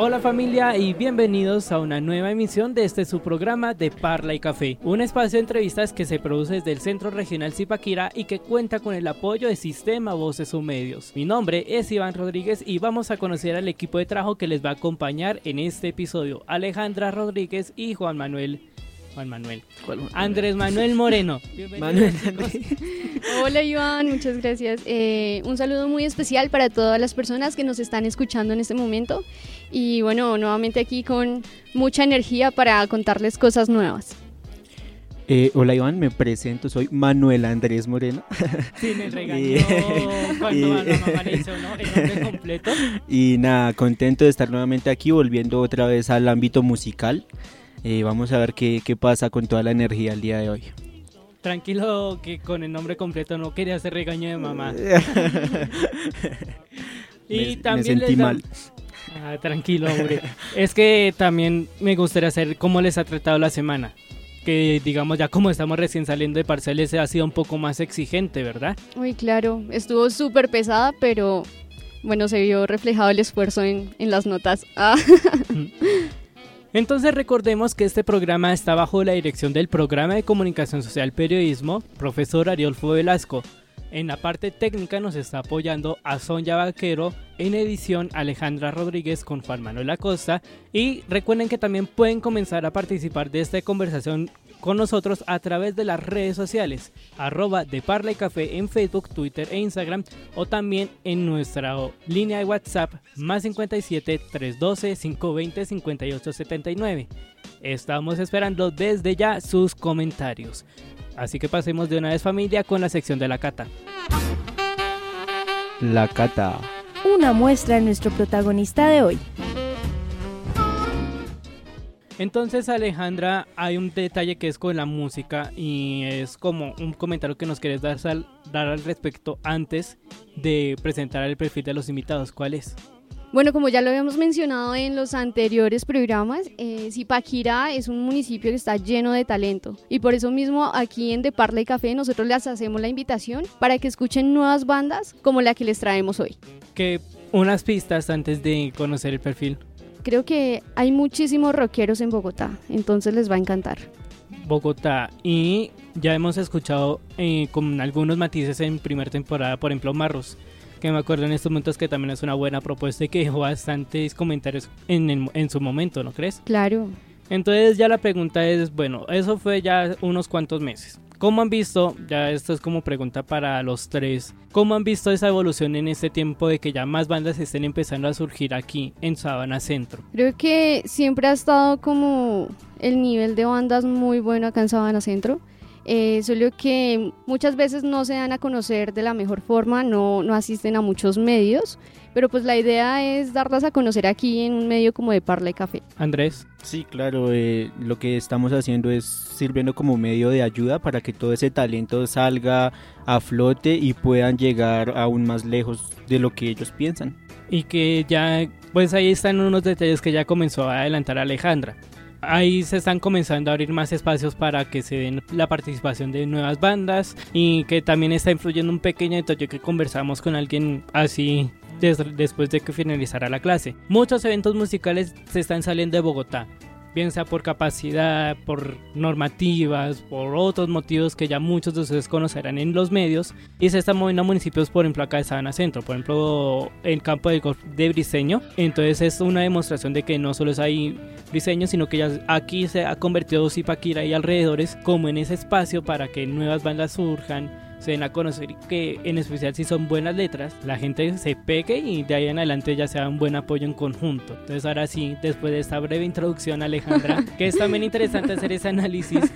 Hola familia y bienvenidos a una nueva emisión de este su programa de Parla y Café, un espacio de entrevistas que se produce desde el Centro Regional Zipaquira y que cuenta con el apoyo de Sistema Voces o Medios. Mi nombre es Iván Rodríguez y vamos a conocer al equipo de trabajo que les va a acompañar en este episodio, Alejandra Rodríguez y Juan Manuel Juan Manuel. Andrés Manuel Moreno. Manuel Hola Iván, muchas gracias. Eh, un saludo muy especial para todas las personas que nos están escuchando en este momento. Y bueno, nuevamente aquí con mucha energía para contarles cosas nuevas. Eh, hola Iván, me presento, soy Manuel Andrés Moreno. Sí, me regañó cuando la mamá le hizo, ¿no? El nombre completo. Y nada, contento de estar nuevamente aquí, volviendo otra vez al ámbito musical. Eh, vamos a ver qué, qué pasa con toda la energía el día de hoy. Tranquilo que con el nombre completo no quería hacer regaño de mamá. y Me- me también sentí les dam- mal. Ah, tranquilo, hombre. es que también me gustaría saber cómo les ha tratado la semana. Que digamos ya como estamos recién saliendo de parciales ha sido un poco más exigente, ¿verdad? Uy, claro, estuvo súper pesada, pero bueno, se vio reflejado el esfuerzo en, en las notas. Ah. Entonces recordemos que este programa está bajo la dirección del Programa de Comunicación Social Periodismo, profesor Ariolfo Velasco. En la parte técnica nos está apoyando a Sonia Vaquero, en edición Alejandra Rodríguez con Juan Manuel Acosta y recuerden que también pueden comenzar a participar de esta conversación con nosotros a través de las redes sociales, arroba de Parla y Café en Facebook, Twitter e Instagram o también en nuestra línea de WhatsApp más 57 312 520 58 79. Estamos esperando desde ya sus comentarios. Así que pasemos de una vez familia con la sección de la cata. La cata. Una muestra de nuestro protagonista de hoy. Entonces Alejandra, hay un detalle que es con la música y es como un comentario que nos quieres dar al, dar al respecto antes de presentar el perfil de los invitados. ¿Cuál es? Bueno, como ya lo habíamos mencionado en los anteriores programas, eh, Zipaquirá es un municipio que está lleno de talento y por eso mismo aquí en De Parla y Café nosotros les hacemos la invitación para que escuchen nuevas bandas como la que les traemos hoy. Que unas pistas antes de conocer el perfil. Creo que hay muchísimos rockeros en Bogotá, entonces les va a encantar. Bogotá y ya hemos escuchado eh, con algunos matices en primera temporada, por ejemplo Marros, que me acuerdo en estos momentos que también es una buena propuesta y que dejó bastantes comentarios en, el- en su momento, ¿no crees? Claro. Entonces ya la pregunta es, bueno, eso fue ya unos cuantos meses. ¿Cómo han visto, ya esto es como pregunta para los tres, cómo han visto esa evolución en este tiempo de que ya más bandas estén empezando a surgir aquí en Sabana Centro? Creo que siempre ha estado como el nivel de bandas muy bueno acá en Sabana Centro. Eh, solo que muchas veces no se dan a conocer de la mejor forma, no, no asisten a muchos medios, pero pues la idea es darlas a conocer aquí en un medio como de Parla y Café. Andrés. Sí, claro, eh, lo que estamos haciendo es sirviendo como medio de ayuda para que todo ese talento salga a flote y puedan llegar aún más lejos de lo que ellos piensan. y que ya, pues ahí están unos detalles que ya comenzó a adelantar Alejandra. Ahí se están comenzando a abrir más espacios para que se den la participación de nuevas bandas y que también está influyendo un pequeño detalle que conversamos con alguien así des- después de que finalizara la clase. Muchos eventos musicales se están saliendo de Bogotá, bien sea por capacidad, por normativas, por otros motivos que ya muchos de ustedes conocerán en los medios y se están moviendo a municipios, por ejemplo, acá de Sabana Centro, por ejemplo, el campo de de Briseño. Entonces es una demostración de que no solo es ahí Briseño, sino que ya aquí se ha convertido Zipaquira y alrededores como en ese espacio para que nuevas bandas surjan, se den a conocer y que en especial si son buenas letras, la gente se pegue y de ahí en adelante ya sea un buen apoyo en conjunto. Entonces ahora sí, después de esta breve introducción Alejandra, que es también interesante hacer ese análisis,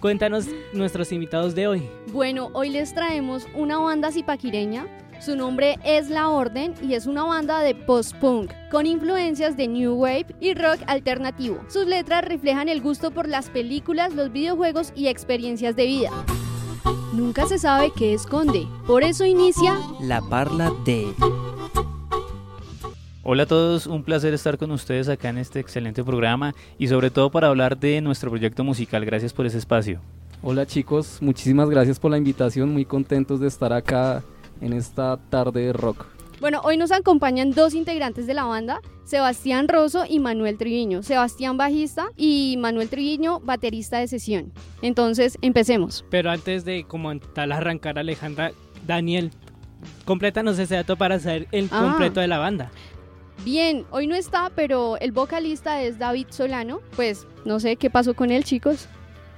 cuéntanos nuestros invitados de hoy. Bueno, hoy les traemos una banda zipaquireña Su nombre es La Orden y es una banda de post-punk con influencias de new wave y rock alternativo. Sus letras reflejan el gusto por las películas, los videojuegos y experiencias de vida. Nunca se sabe qué esconde, por eso inicia La Parla de... Hola a todos, un placer estar con ustedes acá en este excelente programa y sobre todo para hablar de nuestro proyecto musical. Gracias por ese espacio. Hola chicos, muchísimas gracias por la invitación, muy contentos de estar acá en esta tarde de rock. Bueno, hoy nos acompañan dos integrantes de la banda, Sebastián Rosso y Manuel Triviño. Sebastián bajista y Manuel Triviño baterista de sesión. Entonces, empecemos. Pero antes de como tal arrancar Alejandra, Daniel, complétanos ese dato para saber el Ah. completo de la banda. Bien, hoy no está, pero el vocalista es David Solano. Pues no sé qué pasó con él, chicos.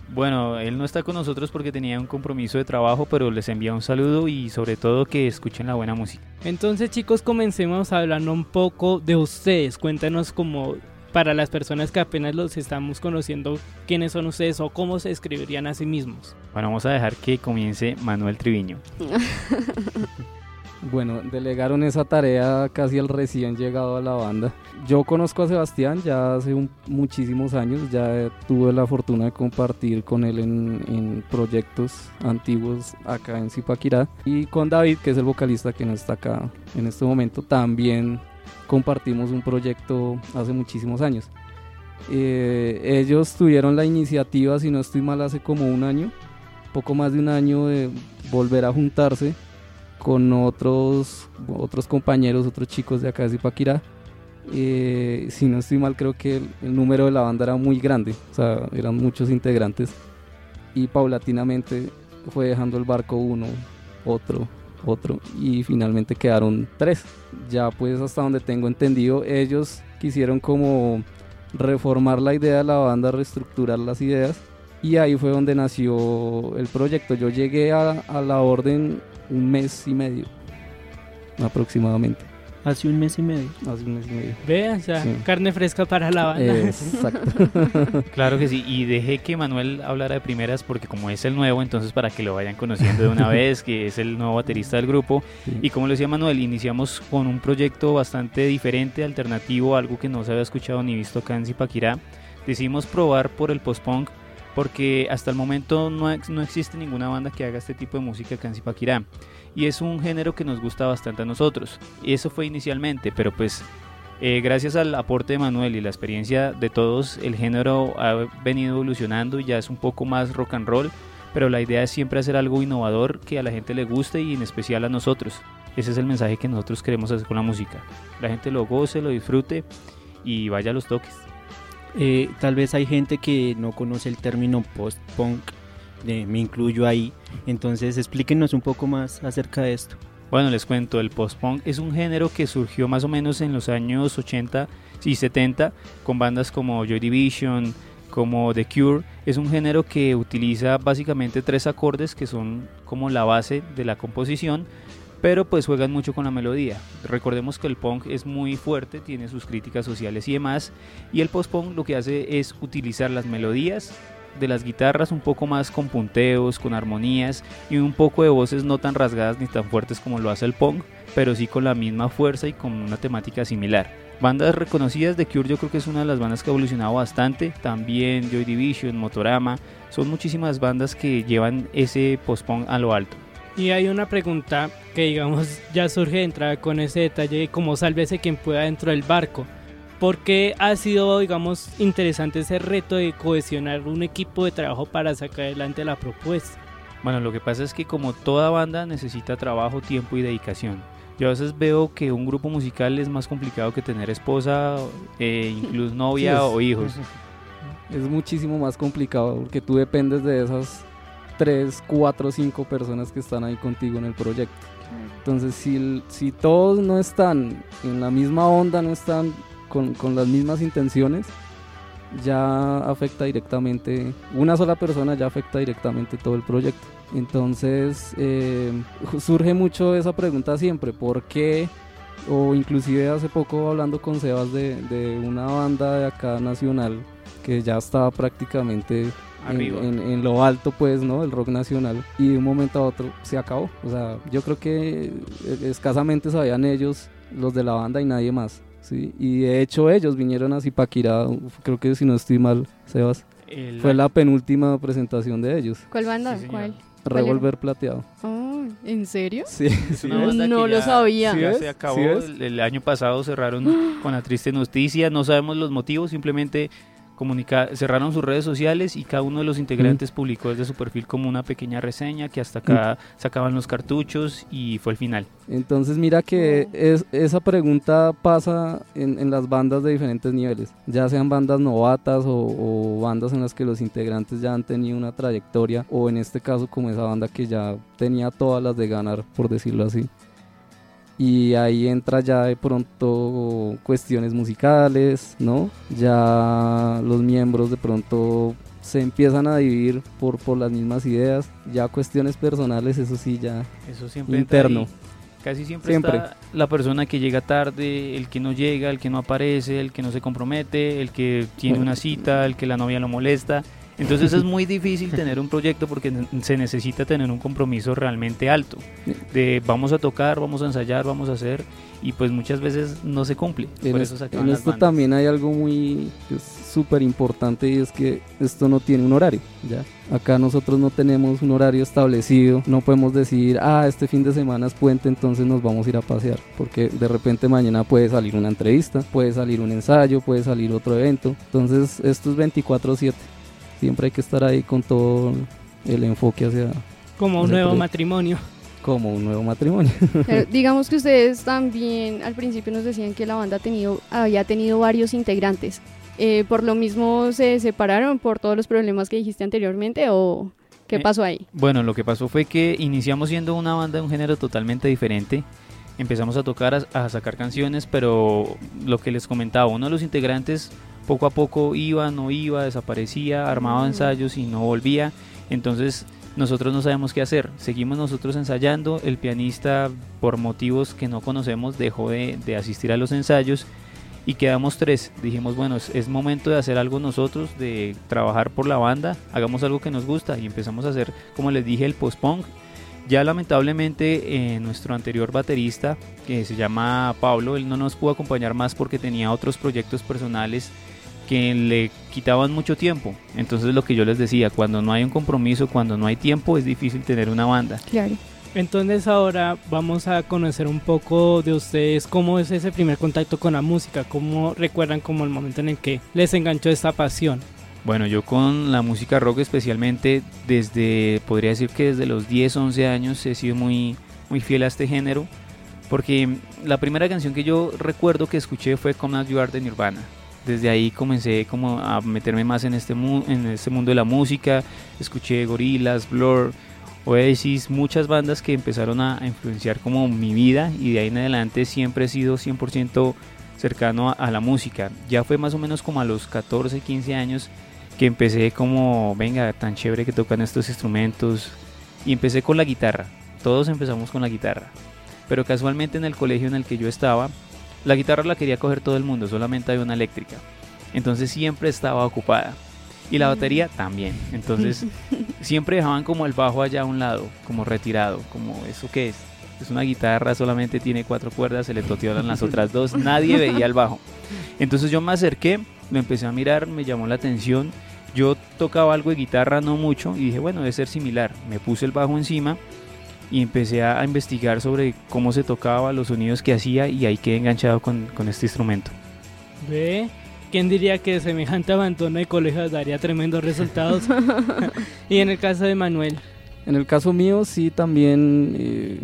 Bueno, él no está con nosotros porque tenía un compromiso de trabajo, pero les envía un saludo y sobre todo que escuchen la buena música. Entonces, chicos, comencemos hablando un poco de ustedes. Cuéntanos como para las personas que apenas los estamos conociendo, quiénes son ustedes o cómo se describirían a sí mismos. Bueno, vamos a dejar que comience Manuel Triviño. Bueno, delegaron esa tarea casi al recién llegado a la banda. Yo conozco a Sebastián ya hace muchísimos años, ya tuve la fortuna de compartir con él en, en proyectos antiguos acá en Zipaquirá. Y con David, que es el vocalista que no está acá en este momento, también compartimos un proyecto hace muchísimos años. Eh, ellos tuvieron la iniciativa, si no estoy mal, hace como un año, poco más de un año de volver a juntarse con otros, otros compañeros, otros chicos de acá de Zipaquirá. Eh, si no estoy mal, creo que el, el número de la banda era muy grande, o sea, eran muchos integrantes. Y paulatinamente fue dejando el barco uno, otro, otro, y finalmente quedaron tres. Ya pues hasta donde tengo entendido, ellos quisieron como reformar la idea de la banda, reestructurar las ideas. Y ahí fue donde nació el proyecto. Yo llegué a, a la orden un mes y medio, aproximadamente. Hace un mes y medio. Hace un mes y medio. Vean, o sea, Sí. carne fresca para la banda. Exacto. Claro que sí, y dejé que Manuel hablara de primeras porque como es el nuevo, entonces para que lo vayan conociendo de una vez, que es el nuevo baterista del grupo. Sí. Y como lo decía Manuel, iniciamos con un proyecto bastante diferente, alternativo, algo que no se había escuchado ni visto acá en Zipaquirá. Decidimos probar por el post-punk porque hasta el momento no, no existe ninguna banda que haga este tipo de música acá en. Y es un género que nos gusta bastante a nosotros. Y eso fue inicialmente, pero pues eh, gracias al aporte de Manuel y la experiencia de todos, el género ha venido evolucionando y ya es un poco más rock and roll, pero la idea es siempre hacer algo innovador que a la gente le guste y en especial a nosotros. Ese es el mensaje que nosotros queremos hacer con la música. La gente lo goce, lo disfrute y vaya a los toques. Eh, tal vez hay gente que no conoce el término post-punk, eh, me incluyo ahí. Entonces explíquenos un poco más acerca de esto. Bueno, les cuento, el post-punk es un género que surgió más o menos en los años 80 y 70 con bandas como Joy Division, como The Cure. Es un género que utiliza básicamente tres acordes que son como la base de la composición, pero pues juegan mucho con la melodía. Recordemos que el punk es muy fuerte, tiene sus críticas sociales y demás, y el post-punk lo que hace es utilizar las melodías de las guitarras un poco más con punteos, con armonías y un poco de voces no tan rasgadas ni tan fuertes como lo hace el punk, pero sí con la misma fuerza y con una temática similar. Bandas reconocidas de Cure yo creo que es una de las bandas que ha evolucionado bastante, también Joy Division, Motorama, son muchísimas bandas que llevan ese post-punk a lo alto. Y hay una pregunta que digamos ya surge de entrada con ese detalle de cómo sálvese quien pueda dentro del barco. ¿Por qué ha sido, digamos, interesante ese reto de cohesionar un equipo de trabajo para sacar adelante la propuesta? Bueno, lo que pasa es que como toda banda necesita trabajo, tiempo y dedicación. Yo a veces veo que un grupo musical es más complicado que tener esposa, eh, incluso novia Sí, es- o hijos. Es muchísimo más complicado porque tú dependes de esas 3, 4, 5 personas que están ahí contigo en el proyecto. Entonces, si, si todos no están en la misma onda, no están con, con las mismas intenciones, ya afecta directamente, una sola persona ya afecta directamente todo el proyecto. Entonces, eh, surge mucho esa pregunta siempre, ¿por qué? O inclusive hace poco hablando con Sebas de, de una banda de acá nacional que ya estaba prácticamente Arriba. en, en lo alto, pues, ¿no? El rock nacional. Y de un momento a otro se acabó. O sea, yo creo que eh, escasamente sabían ellos, los de la banda y nadie más. ¿sí? Y de hecho ellos vinieron a Zipaquirá, creo que si no estoy mal, Sebas. El- Fue la penúltima presentación de ellos. ¿Cuál banda? Sí. ¿Cuál? ¿Cuál Revolver plateado. Oh, ¿En serio? Sí, Es sí. una banda que No lo ya- sabía. Ya ¿Sí se acabó. ¿Sí ves? el, el año pasado cerraron con la triste noticia. No sabemos los motivos, simplemente comunica cerraron sus redes sociales y cada uno de los integrantes publicó desde su perfil como una pequeña reseña que hasta acá sacaban los cartuchos y fue el final. Entonces mira que es, esa pregunta pasa en, en las bandas de diferentes niveles, ya sean bandas novatas o, o bandas en las que los integrantes ya han tenido una trayectoria o en este caso como esa banda que ya tenía todas las de ganar, por decirlo así. Y ahí entra ya de pronto cuestiones musicales, ¿no? Ya los miembros de pronto se empiezan a dividir por, por las mismas ideas, ya cuestiones personales, eso sí, ya Eso siempre Interno. Casi siempre, Siempre. está la persona que llega tarde, el que no llega, el que no aparece, el que no se compromete, el que tiene una cita, el que la novia lo molesta. Entonces es muy difícil tener un proyecto porque se necesita tener un compromiso realmente alto. De vamos a tocar, vamos a ensayar, vamos a hacer y pues muchas veces no se cumple. En, Por es- eso se en esto también hay algo muy súper importante y es que esto no tiene un horario. ¿ya? Acá nosotros no tenemos un horario establecido, no podemos decir, ah, este fin de semana es puente, entonces nos vamos a ir a pasear, porque de repente mañana puede salir una entrevista, puede salir un ensayo, puede salir otro evento. Entonces esto es 24/7, siempre hay que estar ahí con todo el enfoque hacia Como un nuevo proyecto. matrimonio. como un nuevo matrimonio. Pero digamos que ustedes también al principio nos decían que la banda ha tenido, había tenido varios integrantes. Eh, ¿Por lo mismo se separaron por todos los problemas que dijiste anteriormente o qué Eh, pasó ahí? Bueno, lo que pasó fue que iniciamos siendo una banda de un género totalmente diferente. Empezamos a tocar, a, a sacar canciones, pero lo que les comentaba, uno de los integrantes poco a poco iba, no iba, desaparecía, armaba Mm. ensayos y no volvía. Entonces nosotros no sabemos qué hacer. Seguimos nosotros ensayando. El pianista, por motivos que no conocemos, dejó de, de asistir a los ensayos y quedamos tres. Dijimos, bueno, es, es momento de hacer algo nosotros, de trabajar por la banda, hagamos algo que nos gusta y empezamos a hacer, como les dije, el post-punk. Ya lamentablemente eh, nuestro anterior baterista, que se llama Pablo, él no nos pudo acompañar más porque tenía otros proyectos personales que le quitaban mucho tiempo. Entonces lo que yo les decía, cuando no hay un compromiso, cuando no hay tiempo, es difícil tener una banda. Claro. Entonces ahora vamos a conocer un poco de ustedes cómo es ese primer contacto con la música, cómo recuerdan como el momento en el que les enganchó esta pasión. Bueno, yo con la música rock especialmente desde, podría decir que desde los 10, 11 años he sido muy, muy fiel a este género, porque la primera canción que yo recuerdo que escuché fue Come As You Are de Nirvana. Desde ahí comencé como a meterme más en este, mu- en este mundo de la música, escuché Gorillaz, Blur, Oasis, muchas bandas que empezaron a a influenciar como mi vida y de ahí en adelante siempre he sido 100% cercano a, a la música. Ya fue más o menos como a los 14, 15 años que empecé como, venga, tan chévere que tocan estos instrumentos. Y empecé con la guitarra. Todos empezamos con la guitarra. Pero casualmente en el colegio en el que yo estaba, la guitarra la quería coger todo el mundo, solamente había una eléctrica. Entonces siempre estaba ocupada. Y la batería también. Entonces siempre dejaban como el bajo allá a un lado, como retirado, como eso que es. Es una guitarra, solamente tiene cuatro cuerdas, se le toteaban las otras dos, nadie veía el bajo. Entonces yo me acerqué, lo empecé a mirar, me llamó la atención. Yo tocaba algo de guitarra, no mucho, y dije, bueno, debe ser similar. Me puse el bajo encima y empecé a, a investigar sobre cómo se tocaba, los sonidos que hacía, y ahí quedé enganchado con, con este instrumento. ¿Ve? ¿Quién diría que semejante abandono de colegios daría tremendos resultados? y en el caso de Manuel, En el caso mío, sí, también eh,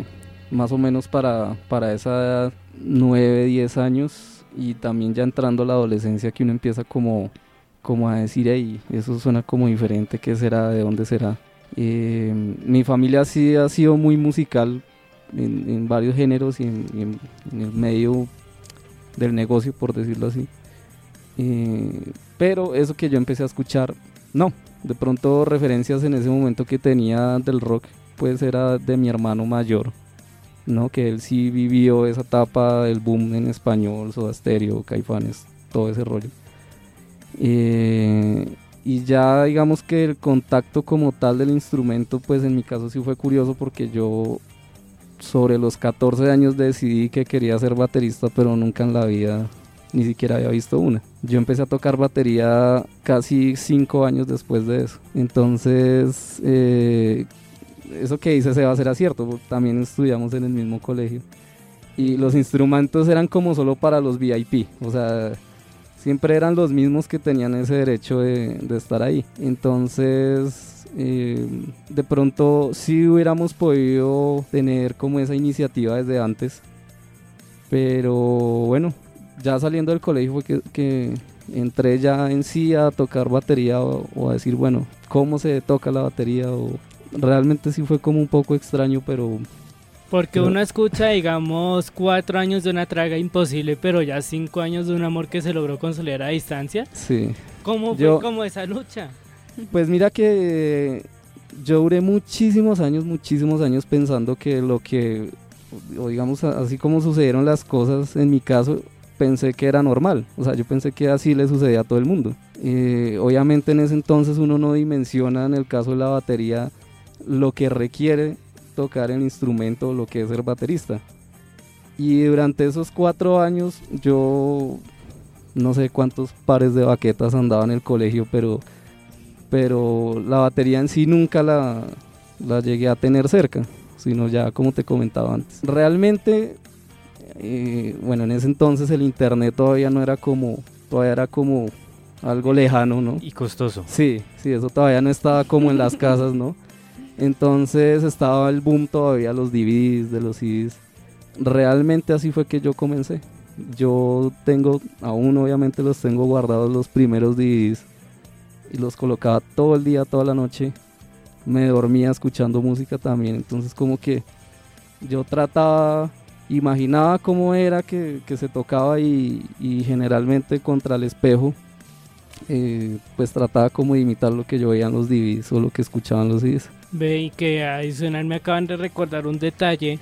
más o menos para, para esa edad, 9, 10 años y también ya entrando a la adolescencia que uno empieza como, como a decir, hey, eso suena como diferente, ¿qué será? ¿De dónde será? Eh, mi familia sí ha sido muy musical en, en varios géneros y en, en- en el medio del negocio, por decirlo así. Eh, pero eso que yo empecé a escuchar, no, de pronto referencias en ese momento que tenía del rock, pues era de mi hermano mayor, ¿no? Que él sí vivió esa etapa del boom en español, Soda Stereo, Caifanes, todo ese rollo. Eh, y ya digamos que el contacto como tal del instrumento, pues en mi caso sí fue curioso porque yo sobre los 14 años decidí que quería ser baterista, pero nunca en la vida ni siquiera había visto una. Yo empecé a tocar batería casi 5 años después de eso. Entonces, eh, eso que dice se va a hacer acierto, también estudiamos en el mismo colegio. Y los instrumentos eran como solo para los VIP, o sea, siempre eran los mismos que tenían ese derecho de, estar ahí. Entonces, eh, de pronto sí hubiéramos podido tener como esa iniciativa desde antes. Pero bueno, ya saliendo del colegio fue que, entré ya en sí a tocar batería o, a decir, bueno, cómo se toca la batería. O, realmente sí fue como un poco extraño, pero... Porque uno escucha, digamos, cuatro años de una traga imposible, pero ya cinco años de un amor que se logró consolidar a distancia. Sí. ¿Cómo fue como esa lucha? Pues mira que yo duré muchísimos años, muchísimos años pensando que lo que, o digamos, así como sucedieron las cosas en mi caso, pensé que era normal, o sea, yo pensé que así le sucedía a todo el mundo. Eh, obviamente en ese entonces uno no dimensiona en el caso de la batería lo que requiere tocar el instrumento, lo que es ser baterista. Y durante esos cuatro años yo no sé cuántos pares de baquetas andaba en el colegio, pero, pero la batería en sí nunca la, la llegué a tener cerca, sino ya como te comentaba antes. Realmente bueno, en ese entonces el internet todavía no era como, todavía era como algo lejano, ¿no? Y costoso. Sí, sí, eso todavía no estaba como en las casas, ¿no? Entonces estaba el boom todavía, los DVDs, de los CDs. Realmente así fue que yo comencé. Yo tengo, aún obviamente los tengo guardados los primeros DVDs y los colocaba todo el día, toda la noche. Me dormía escuchando música también, entonces como que yo trataba imaginaba cómo era que, se tocaba y, generalmente contra el espejo eh, pues trataba como de imitar lo que yo veía en los DVDs o lo que escuchaban los DVDs. Ve y que adicional me acaban de recordar un detalle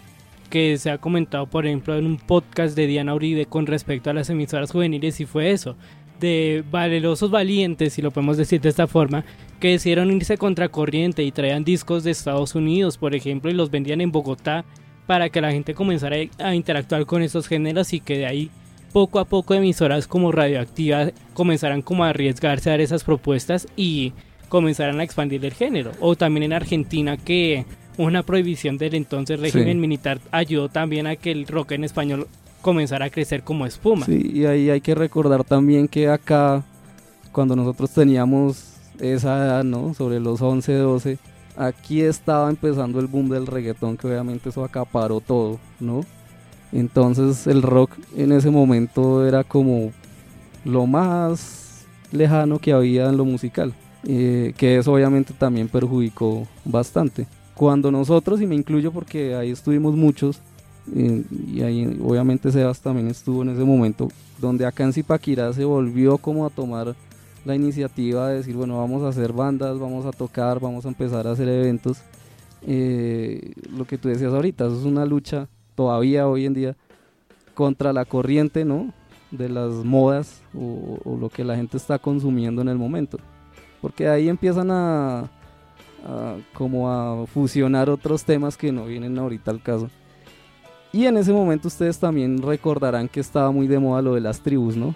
que se ha comentado por ejemplo en un podcast de Diana Uribe con respecto a las emisoras juveniles y fue eso de valerosos valientes, si lo podemos decir de esta forma, que decidieron irse contracorriente y traían discos de Estados Unidos, por ejemplo, y los vendían en Bogotá para que la gente comenzara a interactuar con estos géneros y que de ahí poco a poco emisoras como Radioactiva comenzaran como a arriesgarse a dar esas propuestas y comenzaran a expandir el género. O también en Argentina que una prohibición del entonces régimen militar ayudó también a que el rock en español comenzara a crecer como espuma. Sí, y ahí hay que recordar también que acá, cuando nosotros teníamos esa edad, ¿no? Sobre los 11, 12, aquí estaba empezando el boom del reggaetón, que obviamente eso acaparó todo, ¿no? Entonces el rock en ese momento era como lo más lejano que había en lo musical, eh, que eso obviamente también perjudicó bastante. Cuando nosotros, y me incluyo porque ahí estuvimos muchos, eh, y ahí obviamente Sebas también estuvo en ese momento, donde acá en Zipaquirá se volvió como a tomar la iniciativa de decir, bueno, vamos a hacer bandas, vamos a tocar, vamos a empezar a hacer eventos. Eh, lo que tú decías ahorita, eso es una lucha todavía hoy en día contra la corriente, ¿no? De las modas o, lo que la gente está consumiendo en el momento. Porque ahí empiezan a, a, como a fusionar otros temas que no vienen ahorita al caso. Y en ese momento ustedes también recordarán que estaba muy de moda lo de las tribus, ¿no?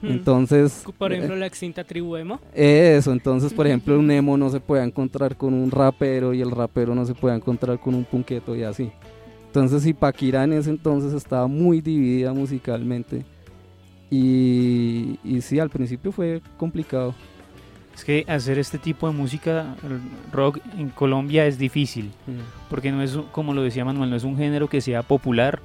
Hmm. Entonces... Por ejemplo, la extinta tribu emo. Eso, entonces, por ejemplo, un emo no se puede encontrar con un rapero y el rapero no se puede encontrar con un punqueto y así. Entonces, Ipaquira en ese entonces estaba muy dividida musicalmente. Y, y sí, al principio fue complicado. Es que hacer este tipo de música rock en Colombia es difícil, hmm. porque no es, como lo decía Manuel, no es un género que sea popular,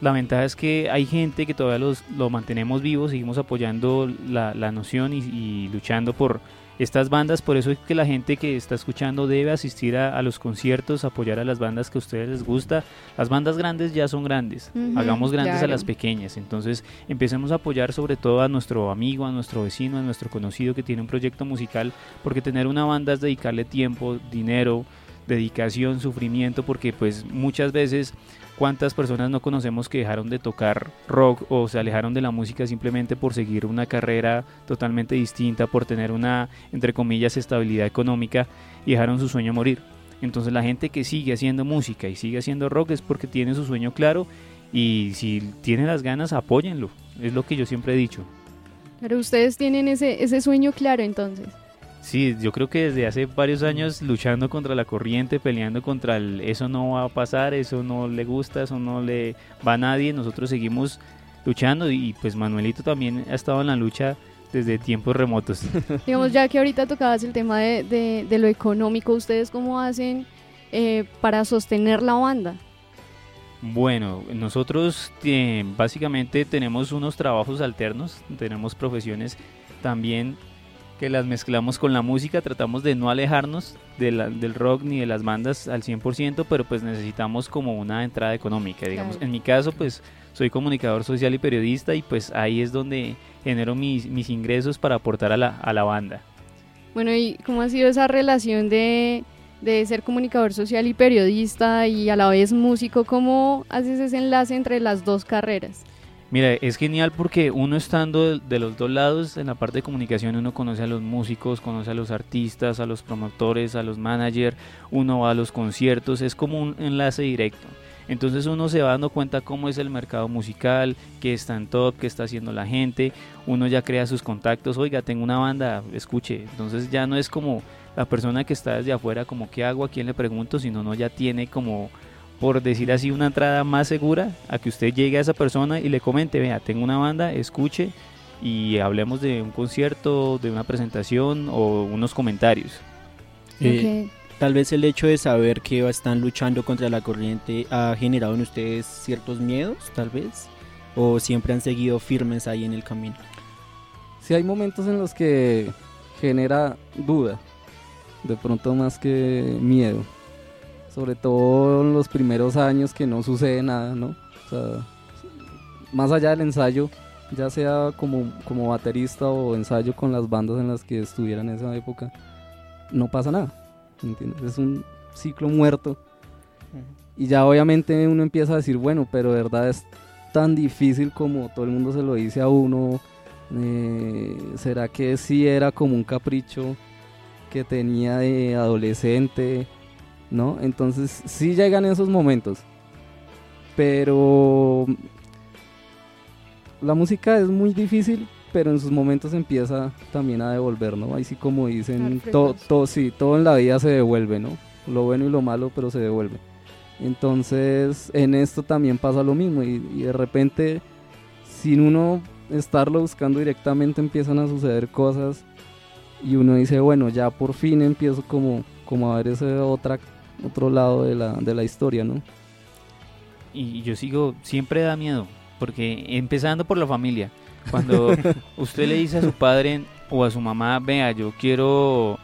la ventaja es que hay gente que todavía los, lo mantenemos vivos, seguimos apoyando la, la noción y, luchando por estas bandas, por eso es que la gente que está escuchando debe asistir a, los conciertos, apoyar a las bandas que a ustedes les gusta. Las bandas grandes ya son grandes, hagamos grandes a las pequeñas, entonces empecemos a apoyar sobre todo a nuestro amigo, a nuestro vecino, a nuestro conocido que tiene un proyecto musical, porque tener una banda es dedicarle tiempo, dinero, dedicación, sufrimiento, porque pues muchas veces cuántas personas no conocemos que dejaron de tocar rock o se alejaron de la música simplemente por seguir una carrera totalmente distinta, por tener una, entre comillas, estabilidad económica y dejaron su sueño morir. Entonces la gente que sigue haciendo música y sigue haciendo rock es porque tiene su sueño claro y si tiene las ganas, apóyenlo. Es lo que yo siempre he dicho. Pero ustedes tienen ese, ese sueño claro entonces. Sí, yo creo que desde hace varios años luchando contra la corriente, peleando contra el eso no va a pasar, eso no le gusta, eso no le va a nadie, nosotros seguimos luchando y pues Manuelito también ha estado en la lucha desde tiempos remotos. Digamos, ya que ahorita tocabas el tema de, de, lo económico, ¿ustedes cómo hacen eh, para sostener la banda? Bueno, nosotros eh, básicamente tenemos unos trabajos alternos, tenemos profesiones también que las mezclamos con la música, tratamos de no alejarnos del rock ni de las bandas al 100%, pero pues necesitamos como una entrada económica, digamos. En mi caso, pues soy comunicador social y periodista y pues ahí es donde genero mis, mis ingresos para aportar a la, a la banda. Bueno, ¿y cómo ha sido esa relación de, de ser comunicador social y periodista y a la vez músico? ¿Cómo haces ese enlace entre las dos carreras? Mira, es genial porque uno estando de los dos lados, en la parte de comunicación uno conoce a los músicos, conoce a los artistas, a los promotores, a los managers, uno va a los conciertos, es como un enlace directo. Entonces uno se va dando cuenta cómo es el mercado musical, qué está en top, qué está haciendo la gente, uno ya crea sus contactos, oiga, tengo una banda, escuche. Entonces ya no es como la persona que está desde afuera, como qué hago, a quién le pregunto, sino uno ya tiene como por decir así, una entrada más segura a que usted llegue a esa persona y le comente, vea, tengo una banda, escuche y hablemos de un concierto, de una presentación o unos comentarios. Eh, tal vez el hecho de saber que están luchando contra la corriente ha generado en ustedes ciertos miedos, tal vez, o siempre han seguido firmes ahí en el camino. Sí, hay momentos en los que genera duda, de pronto más que miedo sobre todo en los primeros años que no sucede nada, ¿no? O sea, más allá del ensayo, ya sea como, como baterista o ensayo con las bandas en las que estuviera en esa época, no pasa nada, ¿entiendes? Es un ciclo muerto. Y ya obviamente uno empieza a decir, bueno, pero de verdad es tan difícil como todo el mundo se lo dice a uno. Eh, ¿Será que sí era como un capricho que tenía de adolescente? ¿No? Entonces sí llegan esos momentos. Pero la música es muy difícil, pero en sus momentos empieza también a devolver, ¿no? Ahí sí como dicen, todo, sí, todo en la vida se devuelve, ¿no? Lo bueno y lo malo, pero se devuelve. Entonces en esto también pasa lo mismo y, y de repente sin uno estarlo buscando directamente empiezan a suceder cosas y uno dice, bueno, ya por fin empiezo como, como a ver esa otra otro lado de la, de la historia, ¿no? Y yo sigo, siempre da miedo, porque empezando por la familia, cuando usted le dice a su padre o a su mamá, vea, yo quiero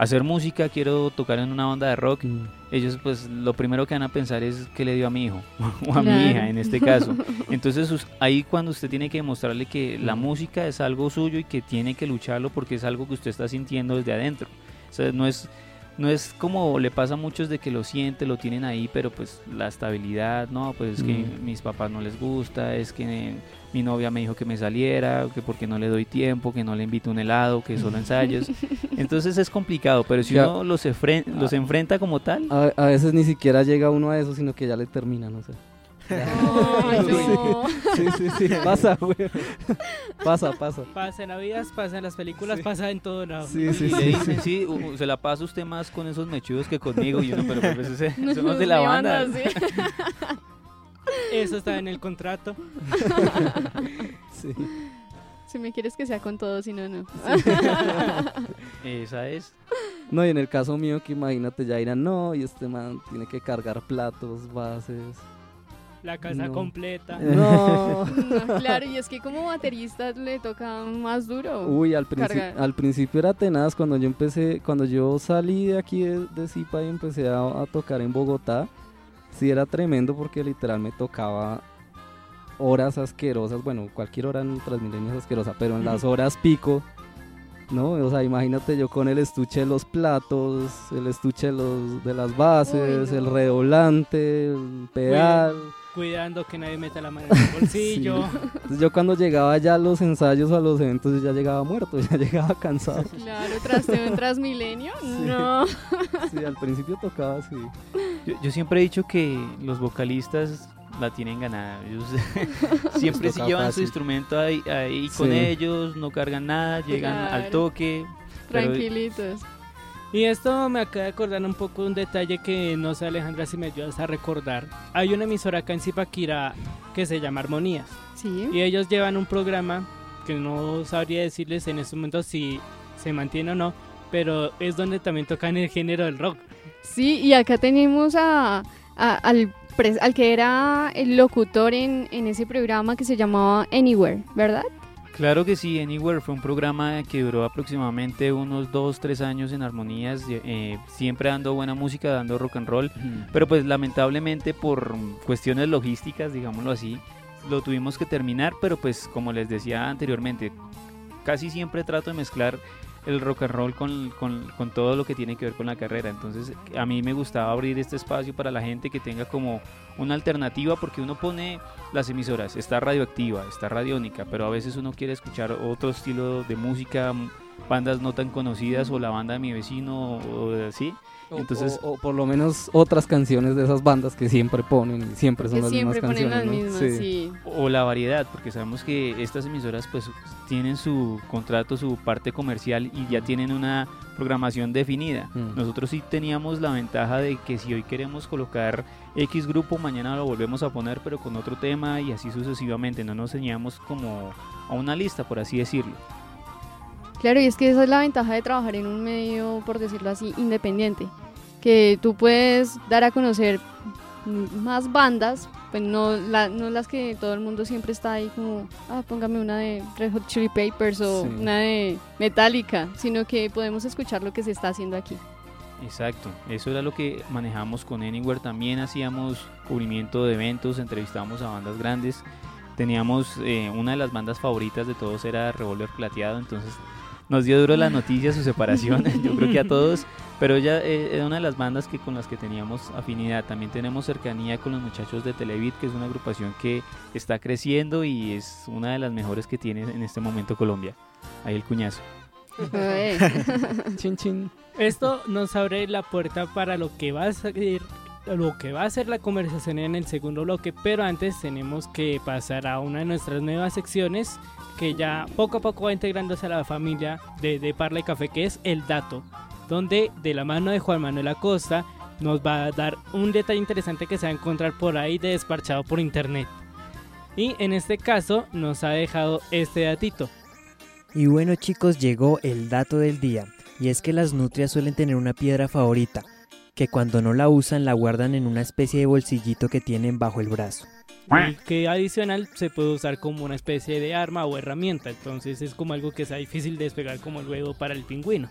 hacer música, quiero tocar en una banda de rock, mm. ellos pues lo primero que van a pensar es que le dio a mi hijo o a mi hija en este caso. Entonces ahí cuando usted tiene que demostrarle que la mm. música es algo suyo y que tiene que lucharlo porque es algo que usted está sintiendo desde adentro. O sea, no es no es como le pasa a muchos de que lo sienten, lo tienen ahí, pero pues la estabilidad, no, pues es que mm. mis papás no les gusta, es que mi novia me dijo que me saliera, que porque no le doy tiempo, que no le invito un helado, que solo ensayos. Entonces es complicado, pero si uno los, los enfrenta como tal... A, veces ni siquiera llega uno a eso, sino que ya le termina, no sé. Sí, sí, sí, pasa, güey. Pasa, pasa. Pasa en la vida, pasa en las películas, pasa en todo lado. Sí, sí, sí. sí, se la pasa usted más con esos mechudos que conmigo. Y uno, pero pues ese, somos de la banda. Eso está en el contrato. Sí. Si me quieres que sea con todo, si no, no. Esa es. No, y en el caso mío, que imagínate, ya irán, no, y este man tiene que cargar platos, bases la casa completa. No. Claro, y es que como baterista le toca más duro. Uy, al, al principio era tenaz. Cuando yo empecé, cuando yo salí de aquí de, Zipa y empecé a, tocar en Bogotá, sí era tremendo porque literal me tocaba horas asquerosas. Bueno, cualquier hora en Transmilenio es asquerosa, pero en las horas pico ¿no? O sea, imagínate yo con el estuche de los platos, el estuche de, los, de las bases, Uy, no. el redoblante, el pedal. Cuidando que nadie meta la mano en el bolsillo. Entonces yo cuando llegaba ya a los ensayos o a los eventos yo ya llegaba muerto, ya llegaba cansado. Claro, trasteo en Transmilenio. No. Sí, al principio tocaba así. Yo, yo siempre he dicho que los vocalistas la tienen ganada. Ellos siempre si llevan su instrumento ahí, ahí con Sí. ellos, no cargan nada, llegan al toque. Pero- Tranquilitos. Y esto me acaba de acordar un poco de un detalle que no sé Alejandra si me ayudas a recordar. Hay una emisora acá en Zipaquirá que se llama Armonías. Sí. Y ellos llevan un programa que no sabría decirles en este momento si se mantiene o no, pero es donde también tocan el género del rock. Sí, y acá tenemos a, a- al, pres- al que era el locutor en, en ese programa que se llamaba Anywhere, ¿verdad? Claro que sí, Anywhere fue un programa que duró aproximadamente unos 2, 3 años en armonías, eh, siempre dando buena música, dando rock and roll, pero pues lamentablemente por cuestiones logísticas, digámoslo así, lo tuvimos que terminar, pero pues como les decía anteriormente, casi siempre trato de mezclar el rock and roll con, con- todo lo que tiene que ver con la carrera. Entonces a mí me gustaba abrir este espacio para la gente que tenga como una alternativa porque uno pone las emisoras, está radioactiva, está radiónica, pero a veces uno quiere escuchar otro estilo de música, bandas no tan conocidas o la banda de mi vecino o así. O- Entonces- o, o por lo menos otras canciones de esas bandas que siempre ponen, y siempre son las siempre mismas ponen canciones. las ¿no? mismas, Sí. sí. o la variedad, porque sabemos que estas emisoras pues tienen su contrato, su parte comercial y ya tienen una programación definida. Mm. Nosotros sí teníamos la ventaja de que si hoy queremos colocar X grupo, mañana lo volvemos a poner pero con otro tema y así sucesivamente, no nos ceñíamos como a una lista, por así decirlo. Claro, y es que esa es la ventaja de trabajar en un medio, por decirlo así, independiente. Que tú puedes dar a conocer más bandas, pues no, la- no las que todo el mundo siempre está ahí como, ah, póngame una de Red Hot Chili Papers o Sí. una de Metallica, sino que podemos escuchar lo que se está haciendo aquí. Exacto, eso era lo que manejamos con Anywhere. También hacíamos cubrimiento de eventos, entrevistábamos a bandas grandes. Teníamos eh, una de las bandas favoritas de todos era Revolver Plateado, entonces nos dio duro la noticia su separación, yo creo que a todos, pero ella eh, era una de las bandas que con las que teníamos afinidad. También tenemos cercanía con los muchachos de Televit, que es una agrupación que está creciendo y es una de las mejores que tiene en este momento Colombia. Ahí el cuñazo. Chin, chin. Esto nos abre la puerta para lo que va a ser lo que va a ser la conversación en el segundo bloque, pero antes tenemos que pasar a una de nuestras nuevas secciones que ya poco a poco va integrándose a la familia de, de Parla y Café, que es el dato, donde de la mano de Juan Manuel Acosta nos va a dar un detalle interesante que se va a encontrar por ahí de por internet. Y en este caso nos ha dejado este datito. Y bueno chicos, llegó el dato del día, y es que las nutrias suelen tener una piedra favorita, que cuando no la usan la guardan en una especie de bolsillito que tienen bajo el brazo. y que adicional se puede usar como una especie de arma o herramienta, entonces es como algo que sea difícil de despegar como el huevo para el pingüino.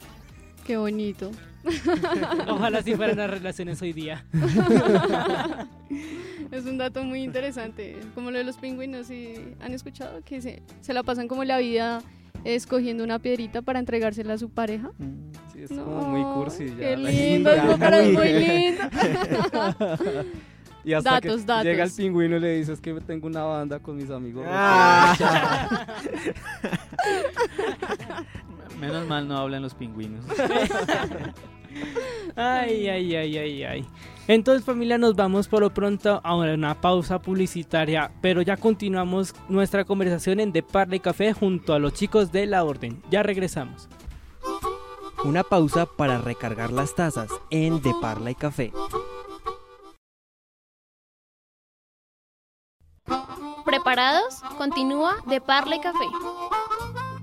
qué bonito. Ojalá si fueran las relaciones hoy día. Es un dato muy interesante, como lo de los pingüinos, ¿sí? ¿han escuchado que se, se la pasan como la vida escogiendo una piedrita para entregársela a su pareja? Sí, es como muy cursi. Qué ya. lindo, Ya, es muy lindo. Y hasta Datos, que datos. llega el pingüino y le dices que tengo una banda con mis amigos. Ah. Menos mal no hablan los pingüinos. Ay, ay, ay, ay, ay. Entonces familia nos vamos por lo pronto a una pausa publicitaria, pero ya continuamos nuestra conversación en De Parla y Café junto a los chicos de la Orden. Ya regresamos. Una pausa para recargar las tazas en De Parla y Café. ¿Preparados? Continúa de Parla y Café.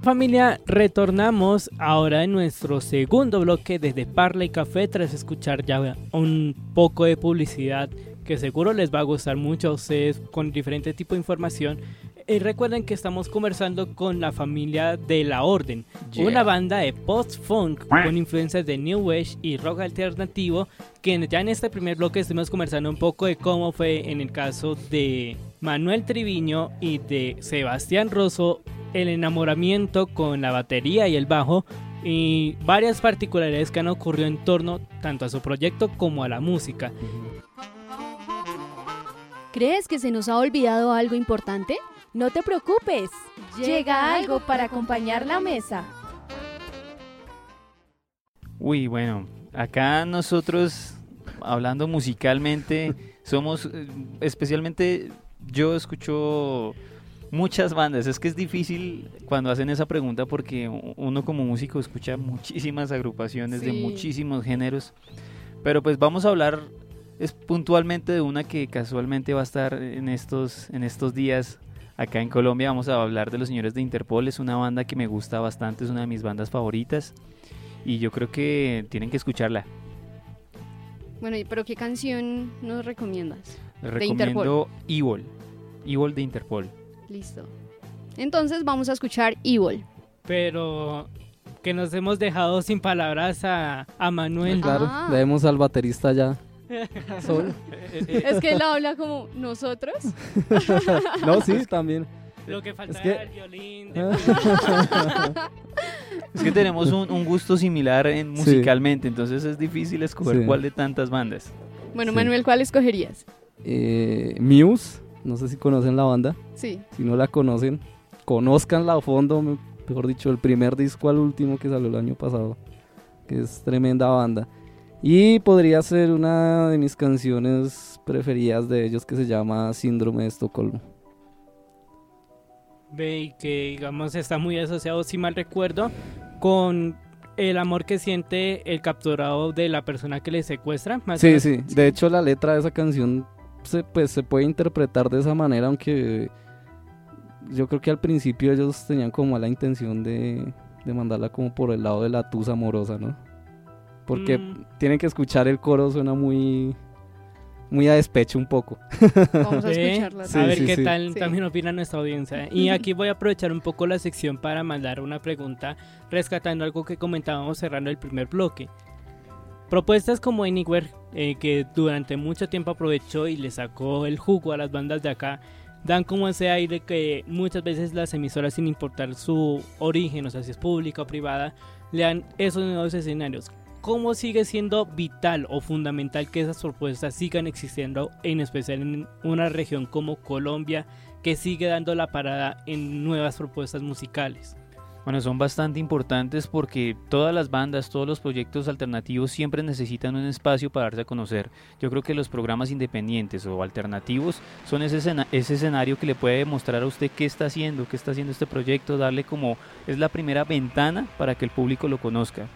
Familia, retornamos ahora en nuestro segundo bloque desde Parla y Café tras escuchar ya un poco de publicidad que seguro les va a gustar mucho a ustedes con diferente tipo de información. Y recuerden que estamos conversando con la familia de La Orden, Yeah. una banda de post-funk con influencias de New Age y rock alternativo, que ya en este primer bloque estuvimos conversando un poco de cómo fue en el caso de Manuel Triviño y de Sebastián Rosso el enamoramiento con la batería y el bajo y varias particularidades que han ocurrido en torno tanto a su proyecto como a la música. ¿Crees que se nos ha olvidado algo importante? No te preocupes, llega algo para acompañar la mesa. Uy, bueno, acá nosotros, hablando musicalmente, somos, eh, especialmente yo escucho muchas bandas. Es que es difícil cuando hacen esa pregunta porque uno como músico escucha muchísimas agrupaciones de muchísimos géneros. Pero pues vamos a hablar es puntualmente de una que casualmente va a estar en estos, en estos días acá en Colombia. Vamos a hablar de los señores de Interpol. Es una banda que me gusta bastante, es una de mis bandas favoritas. Y yo creo que tienen que escucharla. Bueno, pero ¿qué canción nos recomiendas? Les recomiendo Evil. Evil de Interpol. Listo. Entonces vamos a escuchar Evil. Pero que nos hemos dejado sin palabras a, a Manuel. Claro, Ah. debemos al baterista ya. Solo. Es que él habla como nosotros. No, sí, también. Lo que falta Es que- era el violín. de- Es que tenemos un, un gusto similar en Sí. musicalmente, entonces es difícil escoger Sí. cuál de tantas bandas. Bueno, Sí. Manuel, ¿cuál escogerías? Eh, Muse, no sé si conocen la banda. Sí. Si no la conocen, conozcanla a fondo. me- Mejor dicho, el primer disco al último que salió el año pasado. Que es tremenda banda. Y podría ser una de mis canciones preferidas de ellos que se llama Síndrome de Estocolmo. Ve y que digamos está muy asociado, si mal recuerdo, con el amor que siente el capturado de la persona que le secuestra. más Sí, sí. De hecho, la letra de esa canción se, pues, se puede interpretar de esa manera, aunque yo creo que al principio ellos tenían como la intención de, de mandarla como por el lado de la tusa amorosa, ¿no? Porque Mm. tienen que escuchar el coro, suena muy, muy a despecho un poco. Vamos a escucharla. Sí, a ver sí, qué sí. tal Sí. también opina nuestra audiencia. Y aquí voy a aprovechar un poco la sección para mandar una pregunta rescatando algo que comentábamos cerrando el primer bloque. Propuestas como Anywhere, eh, que durante mucho tiempo aprovechó y le sacó el jugo a las bandas de acá, dan como ese aire que muchas veces las emisoras, sin importar su origen, o sea, si es pública o privada, le dan esos nuevos escenarios. ¿Cómo sigue siendo vital o fundamental que esas propuestas sigan existiendo, en especial en una región como Colombia, que sigue dando la parada en nuevas propuestas musicales? Bueno, son bastante importantes porque todas las bandas, todos los proyectos alternativos siempre necesitan un espacio para darse a conocer. Yo creo que los programas independientes o alternativos son ese, escena- ese escenario que le puede mostrar a usted qué está haciendo, qué está haciendo este proyecto, darle como es la primera ventana para que el público lo conozca.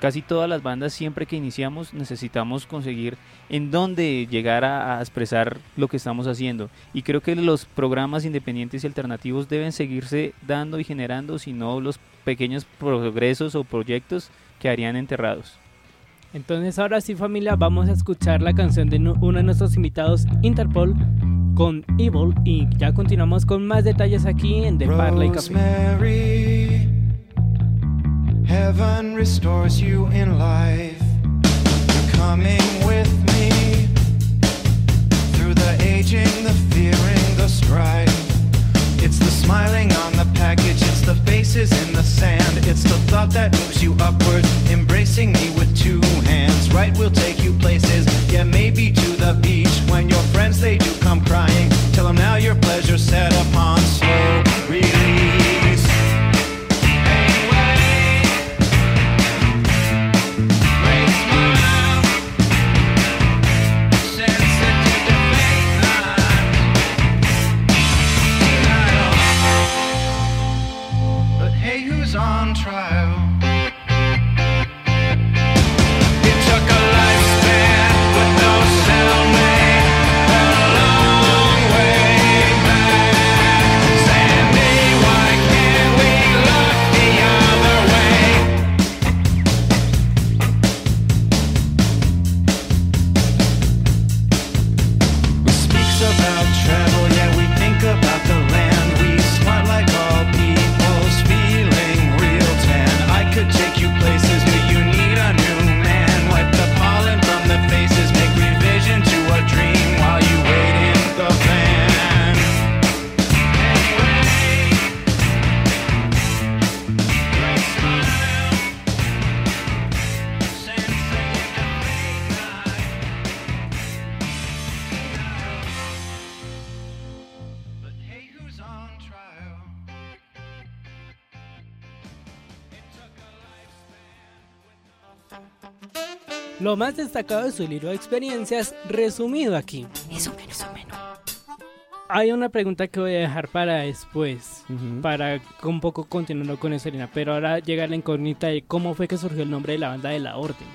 Casi todas las bandas siempre que iniciamos necesitamos conseguir en dónde llegar a, a expresar lo que estamos haciendo. Y creo que los programas independientes y alternativos deben seguirse dando y generando, si no los pequeños progresos o proyectos quedarían enterrados. Entonces ahora sí familia, vamos a escuchar la canción de uno de nuestros invitados, Interpol, con Evil y ya continuamos con más detalles aquí en The Parla y Café. Heaven restores you in life. You're coming with me through the aging, the fearing, the strife. It's the smiling on the package, it's the faces in the sand, it's the thought that moves you upward, embracing me with two hands. Right, we'll take you places, yeah, maybe to the beach. When your friends they do come crying, tell them now your pleasure set upon más destacado de su libro de experiencias resumido aquí. Hay una pregunta que voy a dejar para después, para un poco continuando con eso, Elena, pero ahora llega la incógnita de cómo fue que surgió el nombre de la banda de la Orden.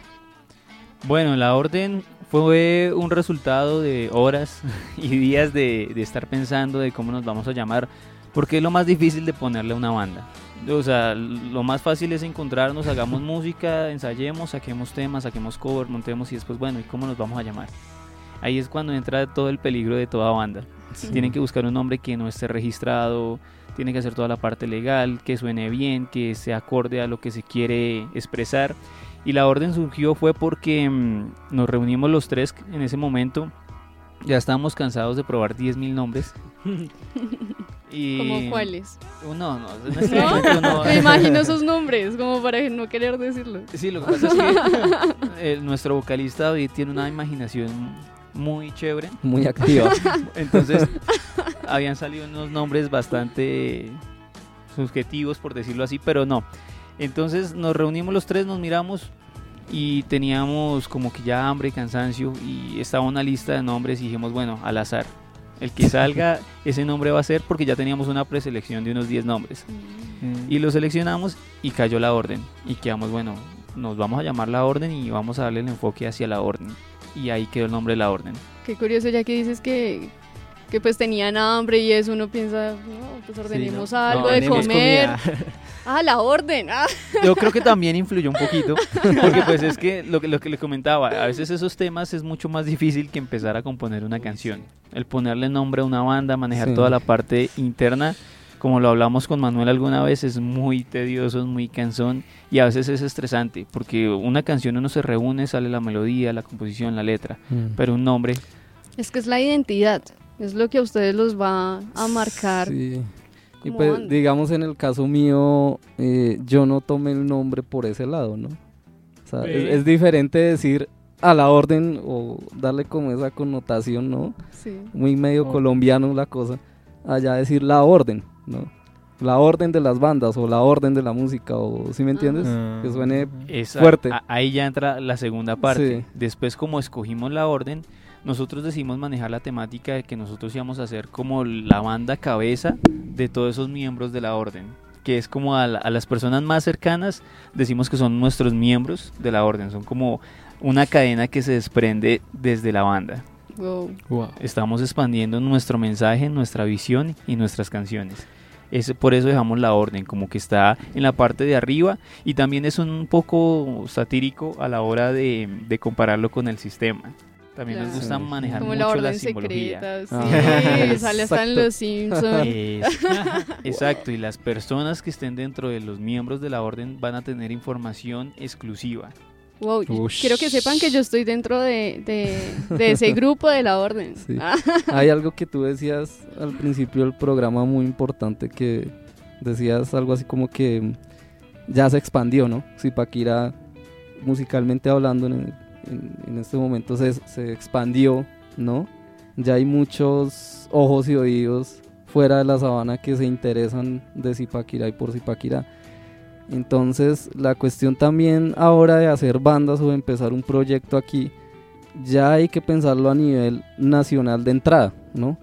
Bueno, la orden fue un resultado de horas y días de, de estar pensando de cómo nos vamos a llamar, porque es lo más difícil de ponerle a una banda. O sea, lo más fácil es encontrarnos, hagamos música, ensayemos, saquemos temas, saquemos cover, montemos y después, bueno, ¿y cómo nos vamos a llamar? Ahí es cuando entra todo el peligro de toda banda. Tienen que buscar un nombre que no esté registrado, tienen que hacer toda la parte legal, que suene bien, que se acorde a lo que se quiere expresar. Y la orden surgió fue porque mm, nos reunimos los tres en ese momento. Ya estábamos cansados de probar 10.000 nombres. y... ¿Como cuáles? Uh, No, no, este ¿No? Me imagino esos nombres, como para no querer decirlo. Sí, lo que pasa es que eh, nuestro vocalista David tiene una imaginación muy chévere. Muy activa. Entonces, habían salido unos nombres bastante subjetivos, por decirlo así, pero no. Entonces nos reunimos los tres, nos miramos y teníamos como que ya hambre, cansancio y estaba una lista de nombres y dijimos, bueno, al azar. El que salga, ese nombre va a ser porque ya teníamos una preselección de unos 10 nombres. Y lo seleccionamos y cayó la orden. Y quedamos, bueno, nos vamos a llamar la orden y vamos a darle el enfoque hacia la orden. Y ahí quedó el nombre de la orden. Qué curioso, ya que dices que, que pues tenían hambre y eso, uno piensa, no, pues ordenemos algo No, de comer. Ah, la orden. Ah. Yo creo que también influyó un poquito, porque pues es que lo, que lo que le comentaba, a veces esos temas es mucho más difícil que empezar a componer una canción. El ponerle nombre a una banda, manejar Sí. toda la parte interna, como lo hablamos con Manuel alguna vez, es muy tedioso, es muy cansón y a veces es estresante, porque una canción uno se reúne, sale la melodía, la composición, la letra, Mm. pero un nombre, Es que es la identidad, es lo que a ustedes los va a marcar. Sí. Y pues, digamos, en el caso mío, eh, yo no tomé el nombre por ese lado, ¿no? O sea, es, diferente decir a la orden o darle como esa connotación, ¿no? Sí. Muy medio Oh. colombiano la cosa, allá decir la orden, ¿no? La orden de las bandas o la orden de la música, o ¿sí me entiendes? Ah. Que suene Esa- Fuerte. a- ahí ya entra la segunda parte. Sí. Después, como escogimos la orden, nosotros decidimos manejar la temática de que nosotros íbamos a ser como la banda cabeza de todos esos miembros de la orden. Que es como a, la- a las personas más cercanas, decimos que son nuestros miembros de la orden. Son como una cadena que se desprende desde la banda. Wow. Wow. Estamos expandiendo nuestro mensaje, nuestra visión y nuestras canciones. Es, por eso dejamos la orden, como que está en la parte de arriba y también es un poco satírico a la hora de, de compararlo con el sistema. También nos Claro. gusta Sí. manejar Como mucho la la, orden simbología. secreta, sí, Ah, sale hasta en exacto. los Simpsons. Es- exacto, y las personas que estén dentro de los miembros de la orden van a tener información exclusiva. Wow, Ush. quiero que sepan que yo estoy dentro de, de, de ese grupo de la orden. Sí. Ah, Hay algo que tú decías al principio del programa muy importante que decías algo así como que ya se expandió, ¿no? Zipaquira musicalmente hablando en, en- en este momento se, se expandió, ¿no? Ya hay muchos ojos y oídos fuera de la sabana que se interesan de Zipaquira y por Zipaquira. Entonces la cuestión también ahora de hacer bandas o de empezar un proyecto aquí ya hay que pensarlo a nivel nacional de entrada, ¿no?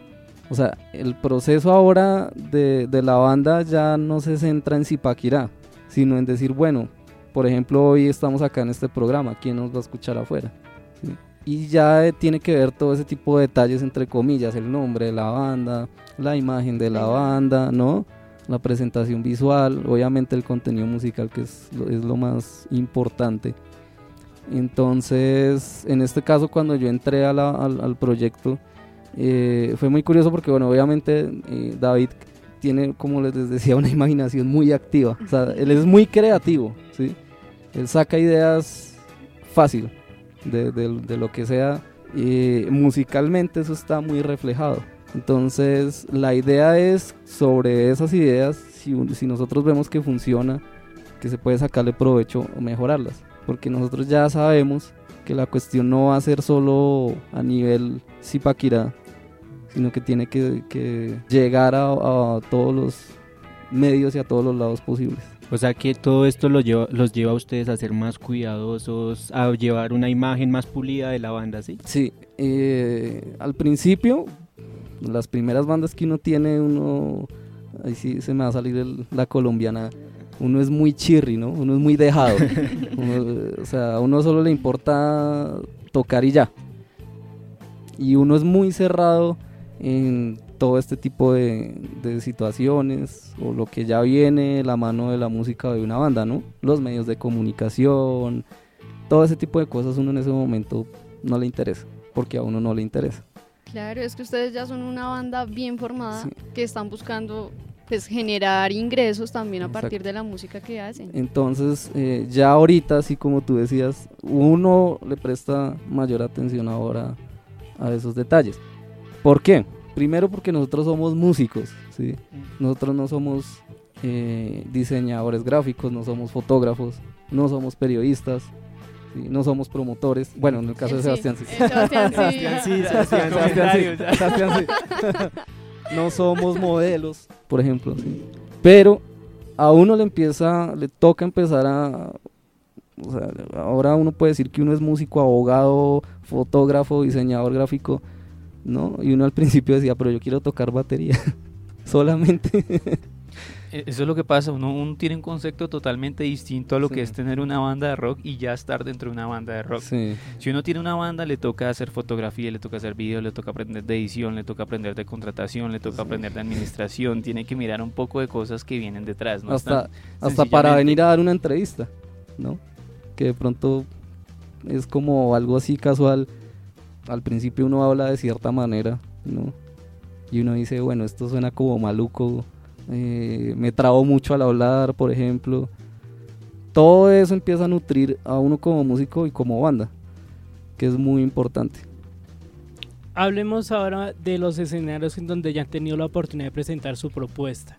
O sea, el proceso ahora de, de la banda ya no se centra en Zipaquirá, sino en decir, bueno, por ejemplo, hoy estamos acá en este programa, ¿quién nos va a escuchar afuera? ¿Sí? Y ya eh, tiene que ver todo ese tipo de detalles, entre comillas, el nombre de la banda, la imagen de la banda, ¿no? La presentación visual, obviamente el contenido musical, que es lo, es lo más importante. Entonces, en este caso, cuando yo entré a la- al, al proyecto, eh, fue muy curioso porque, bueno, obviamente eh, David tiene, como les decía, una imaginación muy activa. O sea, él es muy creativo, ¿sí? Él saca ideas fácil de, de- lo que sea. y musicalmente eso está muy reflejado. Entonces, la idea es sobre esas ideas, si, si nosotros vemos que funciona, que se puede sacarle provecho o mejorarlas. Porque nosotros ya sabemos que la cuestión no va a ser solo a nivel Zipaquirá, sino que tiene que, que llegar a, a todos los medios y a todos los lados posibles. O sea que todo esto los lleva, los lleva a ustedes a ser más cuidadosos, a llevar una imagen más pulida de la banda, ¿sí? Sí, eh, al principio, las primeras bandas que uno tiene, uno, ahí sí se me va a salir el- la colombiana, uno es muy chirri, ¿no? Uno es muy dejado. Uno, o sea, a uno solo le importa tocar y ya. Y uno es muy cerrado en todo este tipo de, de situaciones o lo que ya viene la mano de la música de una banda, ¿no? Los medios de comunicación, todo ese tipo de cosas uno en ese momento no le interesa, porque a uno no le interesa. Claro, es que ustedes ya son una banda bien formada Sí. que están buscando pues generar ingresos también a Exacto. partir de la música que hacen. Entonces, eh, ya ahorita, así como tú decías, uno le presta mayor atención ahora a esos detalles. ¿Por qué? Primero porque nosotros somos músicos, ¿sí? Nosotros no somos eh, diseñadores gráficos, no somos fotógrafos, no somos periodistas, ¿sí? no somos promotores. Bueno, en el caso de Sebastián sí. Sebastián sí. Sebastián sí, Sebastián, Sebastián sí, Sebastián sí. No somos modelos, por ejemplo. ¿sí? Pero a uno le empieza, le toca empezar a... o sea, ahora uno puede decir que uno es músico, abogado, fotógrafo, diseñador gráfico, ¿no? Y uno al principio decía, pero yo quiero tocar batería solamente. E- Eso es lo que pasa, uno, uno tiene un concepto totalmente distinto a lo Sí. que es tener una banda de rock y ya estar dentro de una banda de rock. Sí, Si uno tiene una banda, le toca hacer fotografía, le toca hacer video, le toca aprender de edición, le toca aprender de contratación, le toca aprender de administración, tiene que mirar un poco de cosas que vienen detrás. ¿no? hasta, hasta para venir a dar una entrevista, ¿no? Que de pronto es como algo así casual. Al principio uno habla de cierta manera, ¿no? Y uno dice, bueno, esto suena como maluco, eh, me trabo mucho al hablar, por ejemplo. Todo eso empieza a nutrir a uno como músico y como banda, que es muy importante. Hablemos ahora de los escenarios en donde ya han tenido la oportunidad de presentar su propuesta.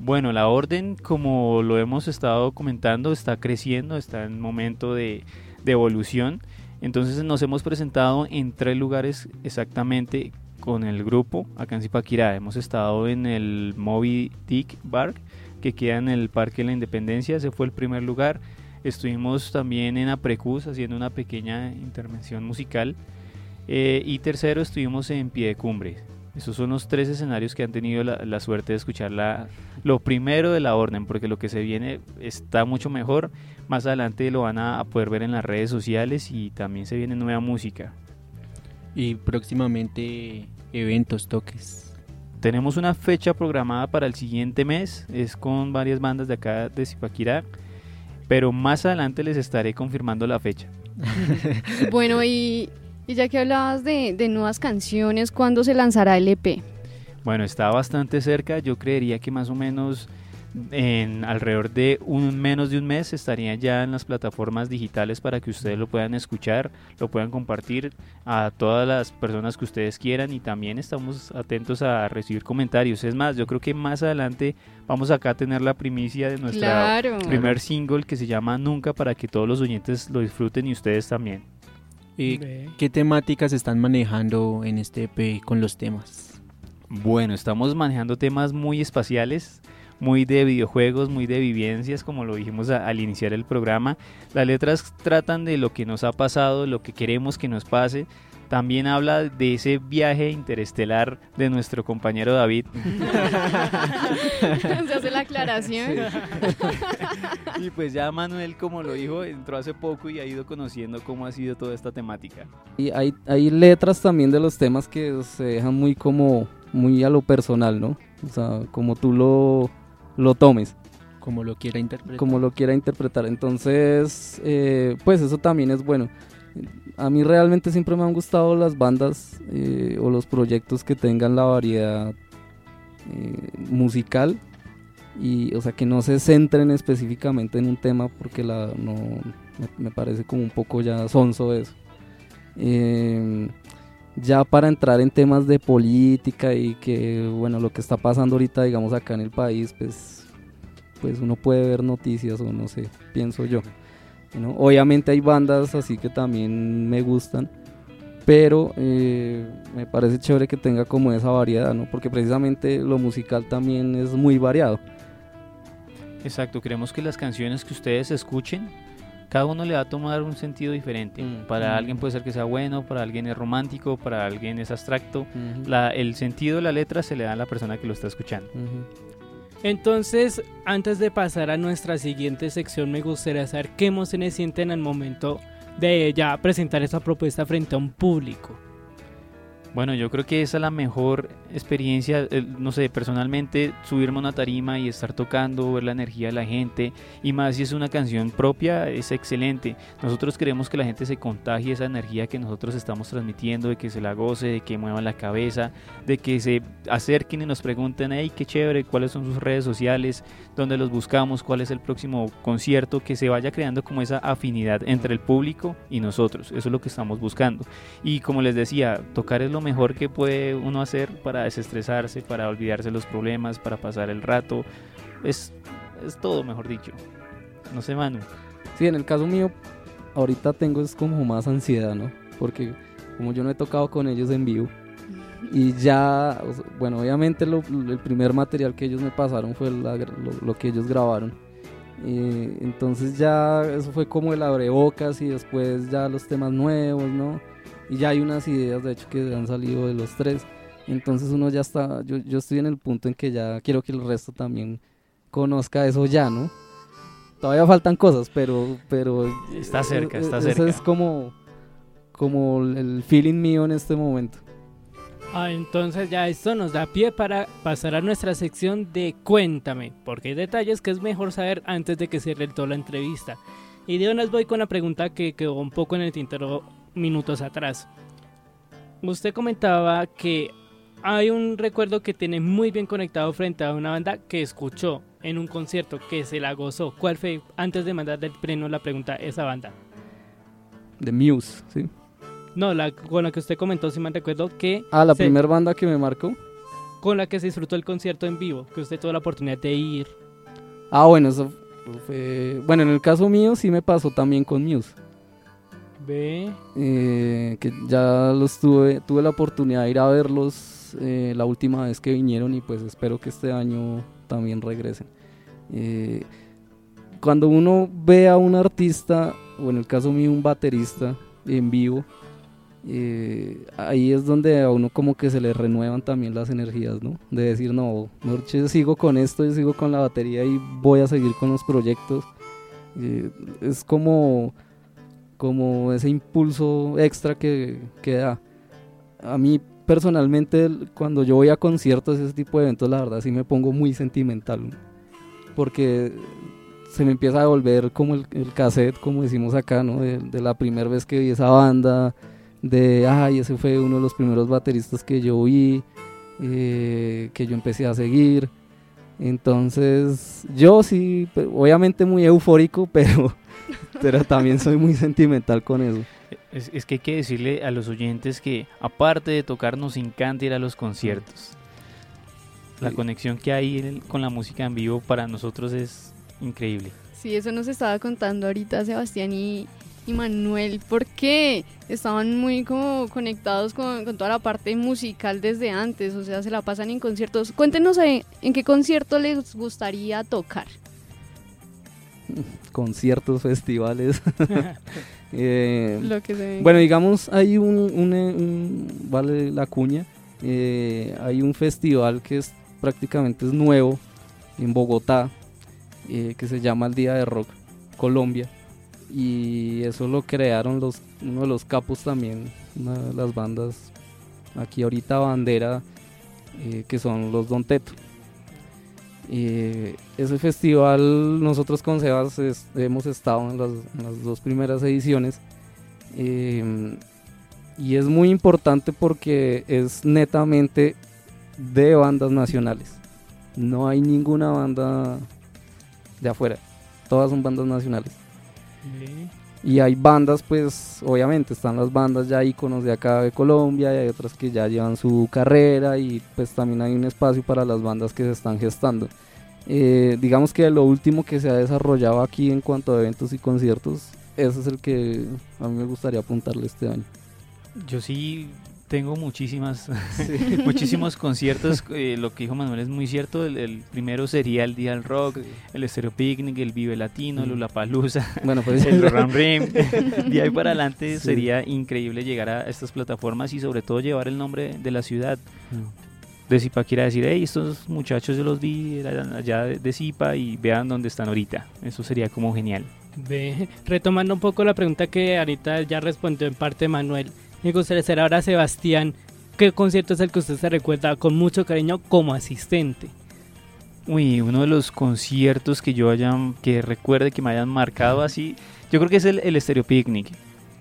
Bueno, la orden, como lo hemos estado comentando, está creciendo, está en momento de, de evolución. Entonces nos hemos presentado en tres lugares exactamente con el grupo acá en Zipaquirá. Hemos estado en el Moby Dick Bar, que queda en el Parque de la Independencia, ese fue el primer lugar. Estuvimos también en Aprecus haciendo una pequeña intervención musical. Eh, y tercero, estuvimos en Pie. Esos son los tres escenarios que han tenido la, la suerte de escuchar la, lo primero de la orden, porque lo que se viene está mucho mejor. Más adelante lo van a, a poder ver en las redes sociales y también se viene nueva música. Y próximamente eventos, toques. Tenemos una fecha programada para el siguiente mes, es con varias bandas de acá de Zipaquirá, pero más adelante les estaré confirmando la fecha. Bueno, y, y ya que hablabas de, de nuevas canciones, ¿cuándo se lanzará el EP? Bueno, está bastante cerca, yo creería que más o menos en alrededor de un menos de un mes estaría ya en las plataformas digitales para que ustedes lo puedan escuchar, lo puedan compartir a todas las personas que ustedes quieran y también estamos atentos a recibir comentarios. Es más, yo creo que más adelante vamos acá a tener la primicia de nuestra Claro. primer single que se llama Nunca para que todos los oyentes lo disfruten y ustedes también. ¿Y Ve. qué temáticas están manejando en este EP con los temas? Bueno, estamos manejando temas muy espaciales, muy de videojuegos, muy de vivencias, como lo dijimos a- al iniciar el programa. Las letras tratan de lo que nos ha pasado, lo que queremos que nos pase. También habla de ese viaje interestelar de nuestro compañero David. se hace la aclaración. y pues ya Manuel, como lo dijo, entró hace poco y ha ido conociendo cómo ha sido toda esta temática. Y hay, hay letras también de los temas que se dejan muy como, muy a lo personal, ¿no? O sea, como tú lo, lo tomes. Como lo quiera interpretar. como lo quiera interpretar. Entonces, eh, pues eso también es bueno. A mí realmente siempre me han gustado las bandas eh, o los proyectos que tengan la variedad eh, musical y, o sea, que no se centren específicamente en un tema porque la, no, me, parece como un poco ya sonso eso. Eh, ya para entrar en temas de política y que, bueno, lo que está pasando ahorita, digamos, acá en el país, pues pues uno puede ver noticias o no sé, pienso yo. ¿No? Obviamente hay bandas así que también me gustan, pero eh, me parece chévere que tenga como esa variedad, ¿no? porque precisamente lo musical también es muy variado. Exacto, queremos que las canciones que ustedes escuchen, cada uno le va a tomar un sentido diferente. Mm. Para Mm. alguien puede ser que sea bueno, para alguien es romántico, para alguien es abstracto. La- el sentido de la letra se le da a la persona que lo está escuchando. Entonces, antes de pasar a nuestra siguiente sección, me gustaría saber qué emociones sienten al momento de ya presentar esta propuesta frente a un público. Bueno, yo creo que esa es la mejor experiencia, eh, no sé, personalmente subirme a una tarima y estar tocando, ver la energía de la gente y más si es una canción propia, es excelente. Nosotros queremos que la gente se contagie esa energía que nosotros estamos transmitiendo, de que se la goce, de que muevan la cabeza, de que se acerquen y nos pregunten, hey, qué chévere, cuáles son sus redes sociales, dónde los buscamos, cuál es el próximo concierto, que se vaya creando como esa afinidad entre el público y nosotros. Eso es lo que estamos buscando. Y como les decía, tocar es lo mejor que puede uno hacer para desestresarse, para olvidarse los problemas, para pasar el rato. Es, es todo, mejor dicho. No sé, Manu. Sí, en el caso mío, ahorita tengo es como más ansiedad, ¿no? Porque como yo no he tocado con ellos en vivo y ya, bueno, obviamente lo- el primer material que ellos me pasaron fue la lo, lo que ellos grabaron. Y entonces ya eso fue como el abrebocas y después ya los temas nuevos, ¿no? Y ya hay unas ideas, de hecho, que han salido de los tres. Entonces uno ya está, yo, yo estoy en el punto en que ya quiero que el resto también conozca eso ya, ¿no? Todavía faltan cosas, pero, pero Está cerca, está ese cerca. es como, como el feeling mío en este momento. Ah, entonces ya esto nos da pie para pasar a nuestra sección de Cuéntame, porque hay detalles que es mejor saber antes de que cierre toda la entrevista. Y de una vez voy con la pregunta que quedó un poco en el tintero minutos atrás. Usted comentaba que hay un recuerdo que tiene muy bien conectado frente a una banda que escuchó en un concierto, que se la gozó. ¿Cuál fue, antes de mandarle el pleno la pregunta, esa banda? The Muse, ¿sí? No, la con la que usted comentó, si me recuerdo, que Ah, la primera banda que me marcó. con la que se disfrutó el concierto en vivo, que usted tuvo la oportunidad de ir. Ah, bueno, eso fue... Bueno, en el caso mío sí me pasó también con Muse. Ve. eh, que ya los tuve, tuve la oportunidad de ir a verlos eh, la última vez que vinieron y pues espero que este año también regresen. Eh, cuando uno ve a un artista, o en el caso mío un baterista en vivo, eh, ahí es donde a uno como que se le renuevan también las energías, ¿no? De decir, no, yo sigo con esto, yo sigo con la batería y voy a seguir con los proyectos. Eh, es como como ese impulso extra que, que da. A mí personalmente cuando yo voy a conciertos, ese tipo de eventos, la verdad sí me pongo muy sentimental, porque se me empieza a volver como el, el cassette, como decimos acá, ¿no? de, de la primera vez que vi esa banda, de, ay, ese fue uno de los primeros bateristas que yo vi, eh, que yo empecé a seguir. Entonces, yo sí, obviamente muy eufórico, pero, pero también soy muy sentimental con eso. Es, es que hay que decirle a los oyentes que aparte de tocar nos encanta ir a los conciertos. La Sí. conexión que hay con la música en vivo para nosotros es increíble. Sí, eso nos estaba contando ahorita Sebastián y, y Manuel, porque estaban muy como conectados con, con toda la parte musical desde antes, o sea, se la pasan en conciertos. Cuéntenos en qué concierto les gustaría tocar. Conciertos, festivales. Eh, Lo que se venga. Bueno, digamos, hay un, un, eh, un- vale la cuña, eh, hay un festival que es prácticamente es nuevo en Bogotá, eh, que se llama el Día de Rock Colombia, y eso lo crearon los, uno de los capos también, una de las bandas, aquí ahorita bandera, eh, que son los Don Teto. Eh, ese festival nosotros con Sebas hemos estado en las, en las dos primeras ediciones eh, y es muy importante porque es netamente de bandas nacionales. No hay ninguna banda de afuera, todas son bandas nacionales. Y hay bandas, pues obviamente están las bandas ya íconos de acá de Colombia y hay otras que ya llevan su carrera y pues también hay un espacio para las bandas que se están gestando. Eh, digamos que lo último que se ha desarrollado aquí en cuanto a eventos y conciertos, ese es el que a mí me gustaría apuntarle este año. Yo sí Tengo muchísimas, muchísimos conciertos. eh, lo que dijo Manuel es muy cierto. El, el primero sería el Día del Rock, el Stereo Picnic, el Vive Latino, el Mm. Lollapalooza, Bueno, pues el and Rim. De ahí para adelante sería increíble llegar a estas plataformas y sobre todo llevar el nombre de la ciudad. De Zipaquirá decir, hey, estos muchachos yo los vi eran allá de, de Zipa y vean dónde están ahorita. Eso sería como genial. Ve, retomando un poco la pregunta que ahorita ya respondió en parte Manuel, me gustaría saber ahora Sebastián, ¿qué concierto es el que usted se recuerda con mucho cariño como asistente? Uy, uno de los conciertos que yo haya, que recuerde que me hayan marcado así, yo creo que es el, el Stereo Picnic.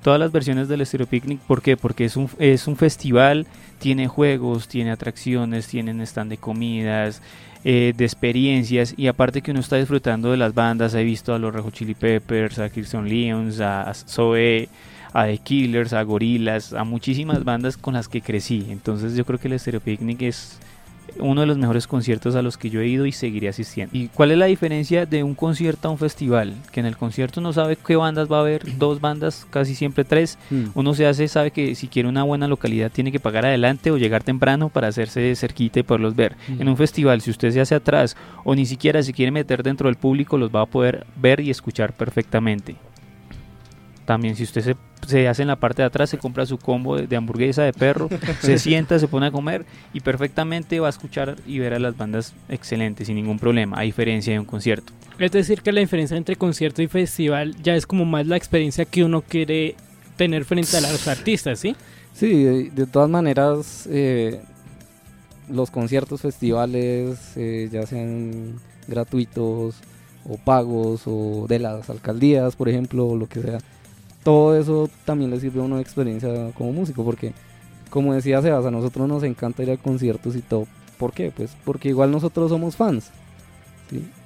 Todas las versiones del Stereo Picnic, ¿por qué? Porque es un, es un festival, tiene juegos, tiene atracciones, tienen stand de comidas, eh, de experiencias y aparte que uno está disfrutando de las bandas, he visto a los Rejo Chili Peppers, a Kirsten Leons, a, a Zoe, a The Killers, a Gorillaz, a muchísimas bandas con las que crecí. Entonces yo creo que el Stereo Picnic es uno de los mejores conciertos a los que yo he ido y seguiré asistiendo. ¿Y cuál es la diferencia de un concierto a un festival? Que en el concierto uno sabe qué bandas va a haber, dos bandas, casi siempre tres. Mm. Uno se hace, sabe que si quiere una buena localidad tiene que pagar adelante o llegar temprano para hacerse cerquita y poderlos ver. Mm. En un festival, si usted se hace atrás o ni siquiera se quiere meter dentro del público, los va a poder ver y escuchar perfectamente. También si usted se, se hace en la parte de atrás, se compra su combo de, de hamburguesa de perro, se sienta, se pone a comer y perfectamente va a escuchar y ver a las bandas excelentes, sin ningún problema, a diferencia de un concierto. Es decir, que la diferencia entre concierto y festival ya es como más la experiencia que uno quiere tener frente a los artistas, ¿sí? Sí, de, de todas maneras, eh, los conciertos, festivales, eh, ya sean gratuitos o pagos o de las alcaldías, por ejemplo, o lo que sea, todo eso también le sirve a uno de experiencia como músico, porque como decía Sebas, a nosotros nos encanta ir a conciertos y todo. ¿Por qué? Pues porque igual nosotros somos fans.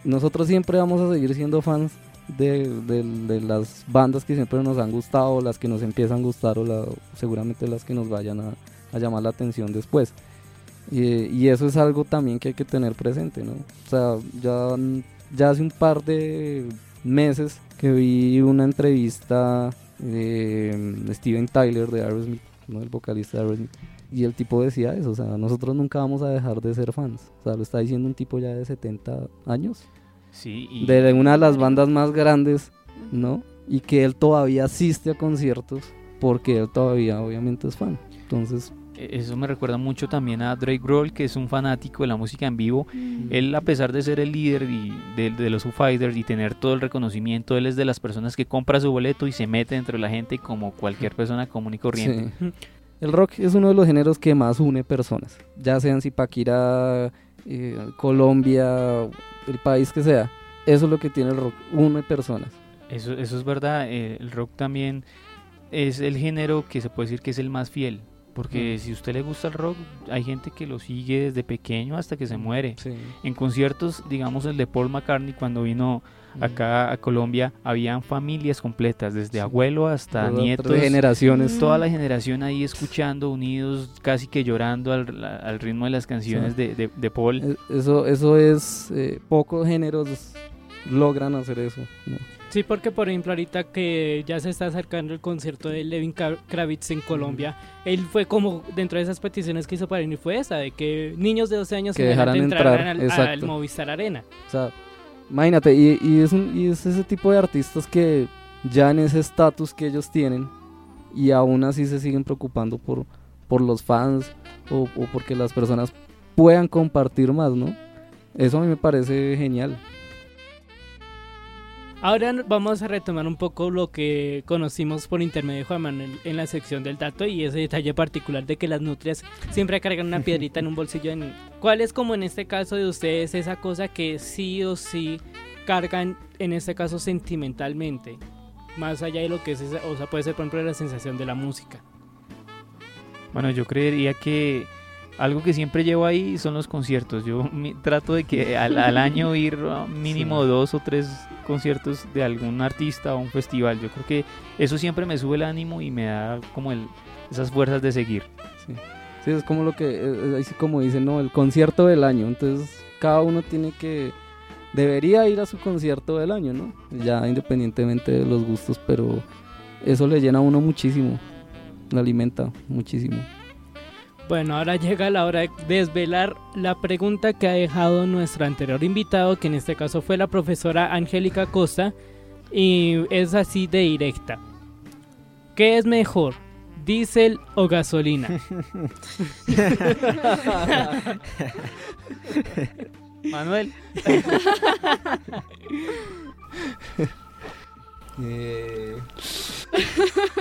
Nosotros siempre vamos a seguir siendo fans de, de- las bandas que siempre nos han gustado, las que nos empiezan a gustar o seguramente las que nos vayan a, a llamar la atención después. Y, y eso es algo también que hay que tener presente, ¿no? O sea, ya, ya hace un par de meses que vi una entrevista de Steven Tyler de Aerosmith, ¿no? el vocalista de Aerosmith, y el tipo decía eso, o sea, nosotros nunca vamos a dejar de ser fans. O sea, lo está diciendo un tipo ya de 70 años, Sí, y de una de las bandas más grandes, ¿no? Y que él todavía asiste a conciertos porque él todavía obviamente es fan. Entonces, eso me recuerda mucho también a Drake Grohl, que es un fanático de la música en vivo. Él, a pesar de ser el líder y de, de los Foo Fighters y tener todo el reconocimiento, él es de las personas que compra su boleto y se mete dentro de la gente como cualquier persona común y corriente. sí. el rock es uno de los géneros que más une personas, ya sean Zipaquirá, eh, Colombia, el país que sea. Eso es lo que tiene el rock, une personas. Eso, eso es verdad. eh, el rock también es el género que se puede decir que es el más fiel. Porque Mm. si a usted le gusta el rock, hay gente que lo sigue desde pequeño hasta que se muere. Sí. En conciertos, digamos el de Paul McCartney cuando vino acá a Colombia, habían familias completas, desde abuelo hasta Todas nietos. generaciones. Toda la generación ahí escuchando, unidos, casi que llorando al, al ritmo de las canciones Sí. de, de- de Paul. Eso, eso es, eh, pocos géneros logran hacer eso. ¿no? Sí, porque por ejemplo ahorita que ya se está acercando el concierto de Levin Kra- Kravitz en Colombia, él fue como dentro de esas peticiones que hizo para venir fue esa, de que niños de 12 años Que dejaran entrar, al, al. Movistar Arena. O sea, imagínate, y, y es un, y es ese tipo de artistas que ya en ese estatus que ellos tienen y aún así se siguen preocupando por, por los fans o, o porque las personas puedan compartir más, ¿no? Eso a mí me parece genial. Ahora vamos a retomar un poco lo que conocimos por intermedio de Juan Manuel en la sección del dato y ese detalle particular de que las nutrias siempre cargan una piedrita en un bolsillo. En... ¿Cuál es como en este caso de ustedes esa cosa que sí o sí cargan en este caso sentimentalmente? Más allá de lo que es, esa- o sea, puede ser por ejemplo la sensación de la música. Bueno, yo creería que algo que siempre llevo ahí son los conciertos. Yo trato de que al, al año ir a mínimo Sí. dos o tres conciertos de algún artista o un festival. Yo creo que eso siempre me sube el ánimo y me da como el, esas fuerzas de seguir. Sí, Sí, es como lo que, eh, así como dicen, ¿no? El concierto del año. Entonces, cada uno tiene que, debería ir a su concierto del año, ¿no? Ya independientemente de los gustos, pero eso le llena a uno muchísimo, le alimenta muchísimo. Bueno, ahora llega la hora de desvelar la pregunta que ha dejado nuestro anterior invitado, que en este caso fue la profesora Angélica Costa, y es así de directa. ¿Qué es mejor, diésel o gasolina? Manuel. Eh,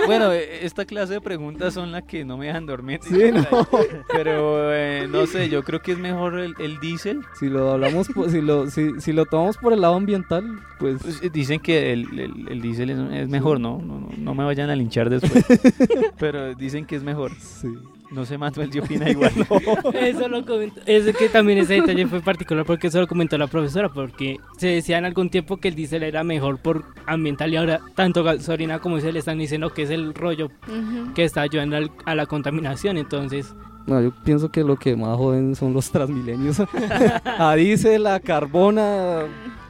Bueno, eh, esta clase de preguntas son las que no me dejan dormir. Sí, no. Pero eh, no sé, yo creo que es mejor el, el diésel. Si lo hablamos, si lo, si, si lo tomamos por el lado ambiental, pues Pues, eh, dicen que el, el, el diésel es, es mejor, ¿no? No, no, no me vayan a linchar después. Pero dicen que es mejor. sí. No sé, Manuel, si opina igual. Eso lo comentó. Es que también ese detalle fue particular porque eso lo comentó la profesora. Porque se decía en algún tiempo que el diésel era mejor por ambiental y ahora tanto gasolina como se le están diciendo que es el rollo Ujú. que está ayudando al- a la contaminación. Entonces, No, yo pienso que lo que más joden son los transmilenios. a diésel, a carbona,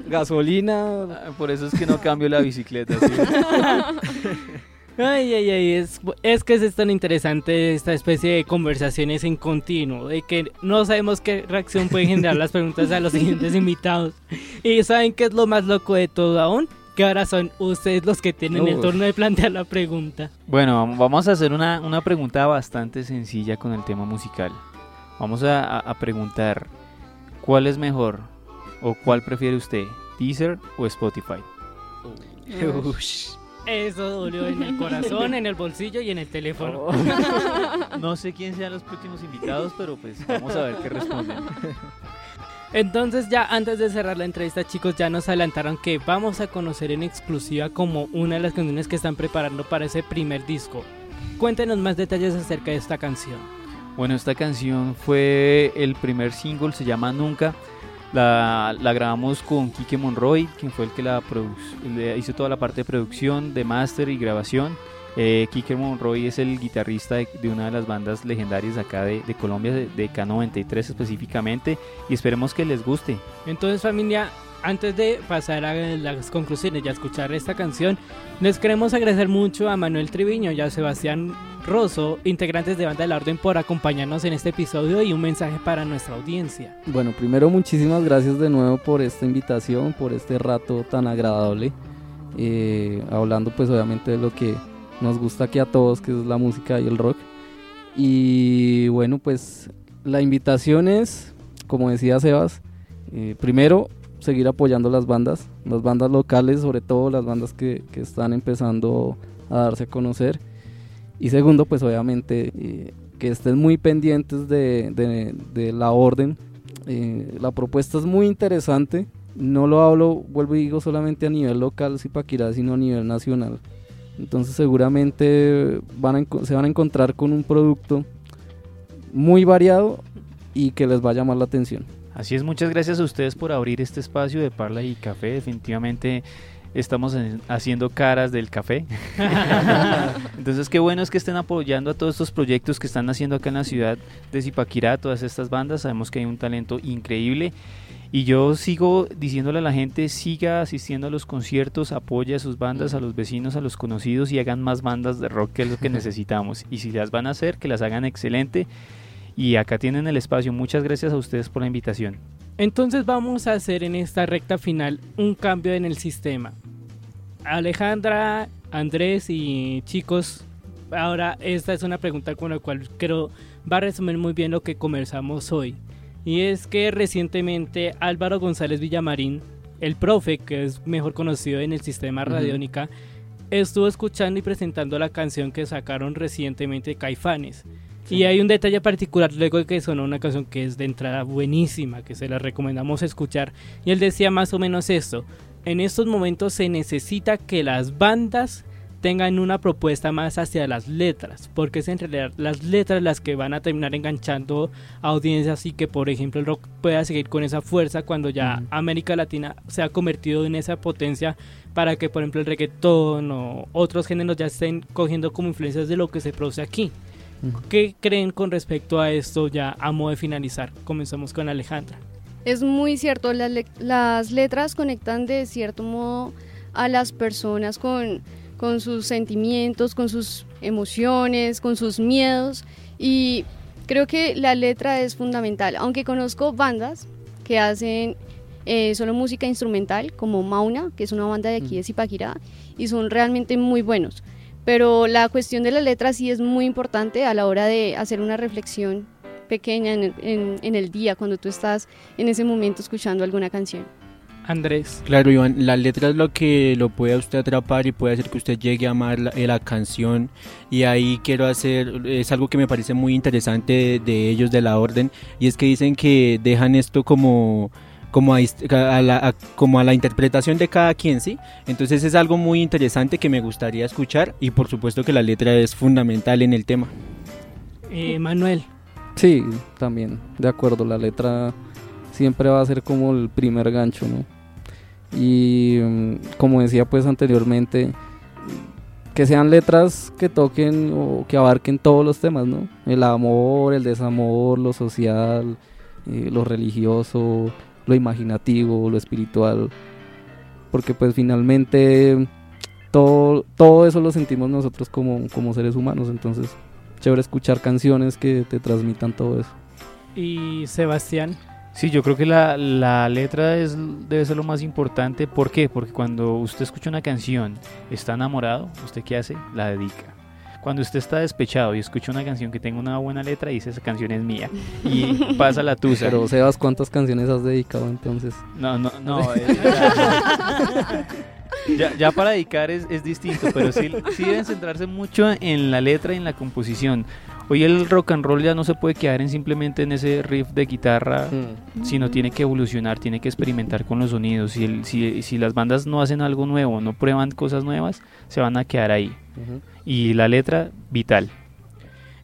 gasolina. Ah, Por eso es que no cambio la bicicleta. ¿sí? Ay, ay, ay, es, es que es tan interesante esta especie de conversaciones en continuo, de que no sabemos qué reacción pueden generar las preguntas a los siguientes invitados. Y saben qué es lo más loco de todo aún, que ahora son ustedes los que tienen el turno de plantear la pregunta. Bueno, vam- vamos a hacer una, una pregunta bastante sencilla con el tema musical. Vamos a, preguntar, ¿cuál es mejor o cuál prefiere usted, Deezer o Spotify? Eso dolió en el corazón, en el bolsillo y en el teléfono. No sé quién sean los próximos invitados, pero pues vamos a ver qué responden. Entonces ya antes de cerrar la entrevista chicos ya nos adelantaron que vamos a conocer en exclusiva como una de las canciones que están preparando para ese primer disco. Cuéntenos más detalles acerca de esta canción. Bueno, esta canción fue el primer single, se llama Nunca. La, la grabamos con Kike Monroy, quien fue el que la le hizo toda la parte de producción, de máster y grabación. Eh, Kike Monroy es el guitarrista de, una de las bandas legendarias acá de, de Colombia, de, de K93 específicamente, y esperemos que les guste. Entonces familia, antes de pasar a las conclusiones y a escuchar esta canción, les queremos agradecer mucho a Manuel Triviño y a Sebastián Rosso, integrantes de Banda de la Orden, por acompañarnos en este episodio y un mensaje para nuestra audiencia. Bueno, primero muchísimas gracias de nuevo por esta invitación, por este rato tan agradable, eh, hablando pues obviamente de lo que nos gusta aquí a todos, que es la música y el rock. Y bueno, pues la invitación es, como decía Sebas, eh, primero seguir apoyando las bandas, las bandas locales, sobre todo las bandas que, que están empezando a darse a conocer. Y segundo, pues obviamente eh, que estén muy pendientes de, de- de la orden. Eh, la propuesta es muy interesante. No lo hablo, vuelvo y digo, solamente a nivel local, Zipaquirá, sino a nivel nacional. Entonces seguramente van a se van a encontrar con un producto muy variado y que les va a llamar la atención. Así es, muchas gracias a ustedes por abrir este espacio de Parla y Café. Definitivamente estamos en- haciendo caras del café. Entonces, qué bueno es que estén apoyando a todos estos proyectos que están haciendo acá en la ciudad de Zipaquirá, todas estas bandas. Sabemos que hay un talento increíble. Y yo sigo diciéndole a la gente, siga asistiendo a los conciertos, apoye a sus bandas, a los vecinos, a los conocidos y hagan más bandas de rock que es lo que necesitamos. Y si las van a hacer, que las hagan excelente. Y acá tienen el espacio. Muchas gracias a ustedes por la invitación. Entonces vamos a hacer en esta recta final un cambio en el sistema. Alejandra, Andrés y chicos, ahora esta es una pregunta con la cual creo va a resumir muy bien lo que conversamos hoy. Y es que recientemente Álvaro González Villamarín, el profe que es mejor conocido en el sistema radiónica, estuvo escuchando y presentando la canción que sacaron recientemente Caifanes. Y hay un detalle particular luego de que sonó una canción que es de entrada buenísima, que se la recomendamos escuchar. Y él decía más o menos esto. En estos momentos se necesita que las bandas tengan una propuesta más hacia las letras, porque es en realidad las letras las que van a terminar enganchando a audiencias y que por ejemplo el rock pueda seguir con esa fuerza cuando ya. América Latina se ha convertido en esa potencia para que por ejemplo el reggaetón o otros géneros ya estén cogiendo como influencias de lo que se produce aquí. ¿Qué creen con respecto a esto ya a modo de finalizar? Comenzamos con Alejandra. Es muy cierto, las, le- las letras conectan de cierto modo a las personas con, con sus sentimientos, con sus emociones, con sus miedos y Creo que la letra es fundamental, aunque conozco bandas que hacen eh, solo música instrumental, como Mauna, que es una banda de aquí de Zipaquirá, y son realmente muy buenos. Pero la cuestión de la letra sí es muy importante a la hora de hacer una reflexión pequeña en el, en- en el día, cuando tú estás en ese momento escuchando alguna canción. Andrés. Claro, Iván, la letra es lo que lo puede a usted atrapar y puede hacer que usted llegue a amar la, la canción. Y ahí quiero hacer, es algo que me parece muy interesante de, de ellos, de la orden, y es que dicen que dejan esto como como a, la, a- como a la interpretación de cada quien, ¿sí? Entonces es algo muy interesante que me gustaría escuchar y por supuesto que la letra es fundamental en el tema. Eh, Manuel. Sí, también, de acuerdo, la letra siempre va a ser como el primer gancho, ¿no? Y mm, como decía pues anteriormente, que sean letras que toquen o que abarquen todos los temas, ¿no? El amor, el desamor, lo social, eh, lo religioso, lo imaginativo, lo espiritual, porque pues finalmente todo, todo eso lo sentimos nosotros como, como seres humanos, entonces chévere escuchar canciones que te transmitan todo eso. Y Sebastián. Sí, yo creo que la, la letra es, debe ser lo más importante. ¿Por qué? Porque cuando usted escucha una canción, está enamorado, ¿usted qué hace? La dedica. Cuando usted está despechado y escucha una canción que tenga una buena letra, dice esa canción es mía. Y pasa la tusa. Pero Sebas, ¿cuántas canciones has dedicado entonces? No, no, no. eh, ya, ya para dedicar es, es distinto, pero sí, sí deben centrarse mucho en la letra y en la composición. Hoy el rock and roll ya no se puede quedar en simplemente en ese riff de guitarra, sino tiene que evolucionar, tiene que experimentar con los sonidos. Si, el- si, si las bandas no hacen algo nuevo, no prueban cosas nuevas, se van a quedar ahí. Y la letra, vital.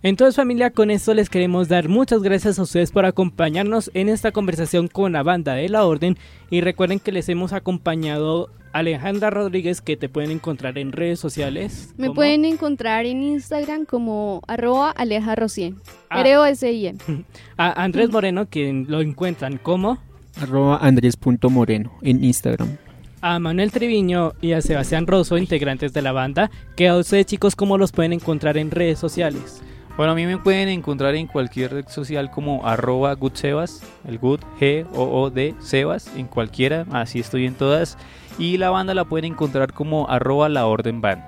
Entonces familia, con esto les queremos dar muchas gracias a ustedes por acompañarnos en esta conversación con la banda de la Orden y recuerden que les hemos acompañado Alejandra Rodríguez que te pueden encontrar en redes sociales. Me como- pueden encontrar en Instagram como arroba aleja Rocien. Ah. R-O-S-I-E. a Andrés Moreno que lo encuentran como Arroba andres.moreno en Instagram. A Manuel Treviño y a Sebastián Rosso, integrantes de la banda, que a ustedes chicos cómo los pueden encontrar en redes sociales. Bueno, a mí me pueden encontrar en cualquier red social como arroba goodsebas, el good, G o O D Sebas, en cualquiera, así estoy en todas. Y la banda la pueden encontrar como arroba la orden band.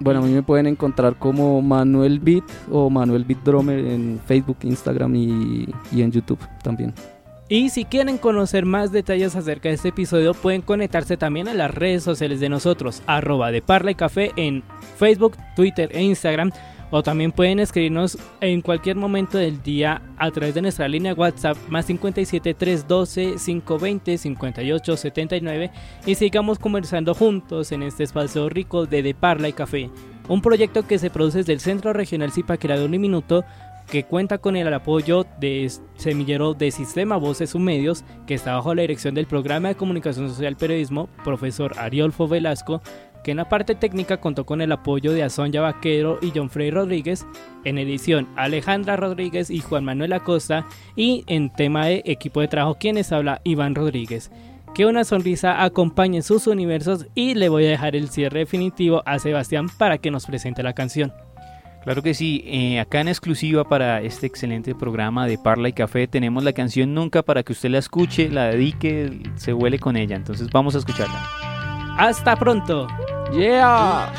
Bueno, a mí me pueden encontrar como Manuel Beat o Manuel Beat Drummer en Facebook, Instagram y, y en YouTube también. Y si quieren conocer más detalles acerca de este episodio, pueden conectarse también a las redes sociales de nosotros, arroba de Parla y Café en Facebook, Twitter e Instagram. O también pueden escribirnos en cualquier momento del día a través de nuestra línea WhatsApp más 57 312 520 58 79 y sigamos conversando juntos en este espacio rico de De Parla y Café, un proyecto que se produce desde el Centro Regional Zipaquirá de Uniminuto que cuenta con el apoyo de Semillero de Sistema Voces Medios, que está bajo la dirección del Programa de Comunicación Social Periodismo, profesor Ariolfo Velasco, que en la parte técnica contó con el apoyo de Azonya Vaquero y John Frey Rodríguez, en edición Alejandra Rodríguez y Juan Manuel Acosta, y en tema de equipo de trabajo quienes habla Iván Rodríguez. Que una sonrisa acompañe sus universos y le voy a dejar el cierre definitivo a Sebastián para que nos presente la canción. Claro que sí, eh, acá en exclusiva para este excelente programa de Parla y Café tenemos la canción Nunca para que usted la escuche, la dedique, se huele con ella. Entonces vamos a escucharla. Hasta pronto. Yeah.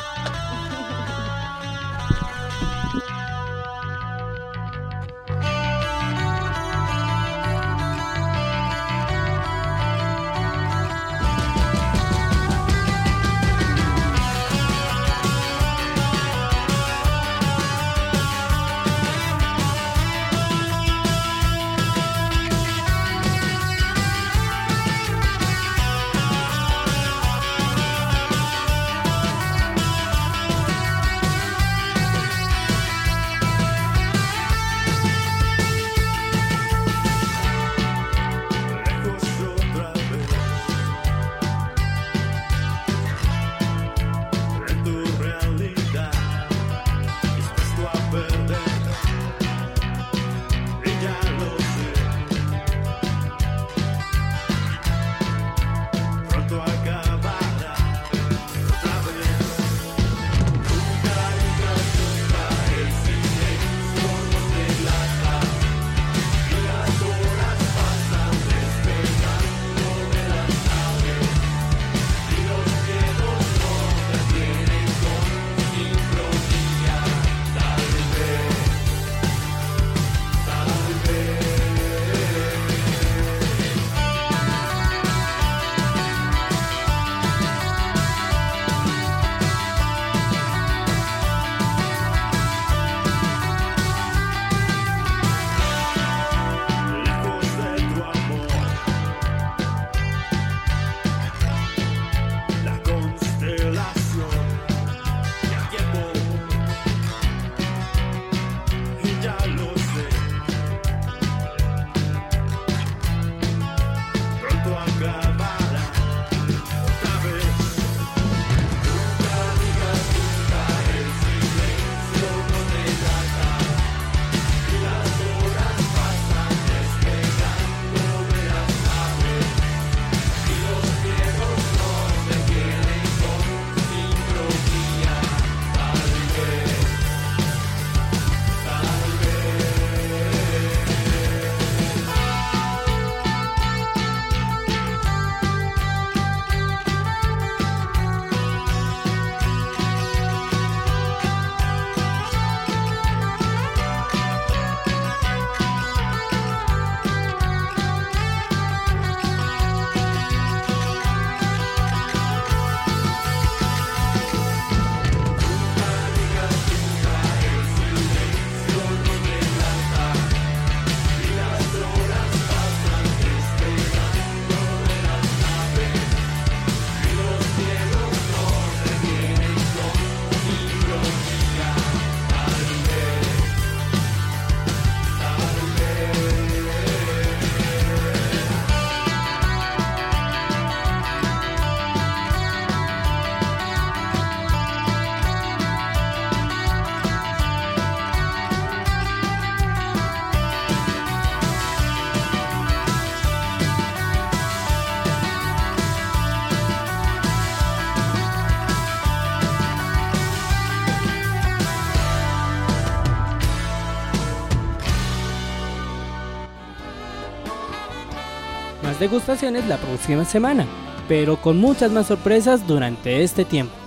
Degustaciones la próxima semana, pero con muchas más sorpresas durante este tiempo.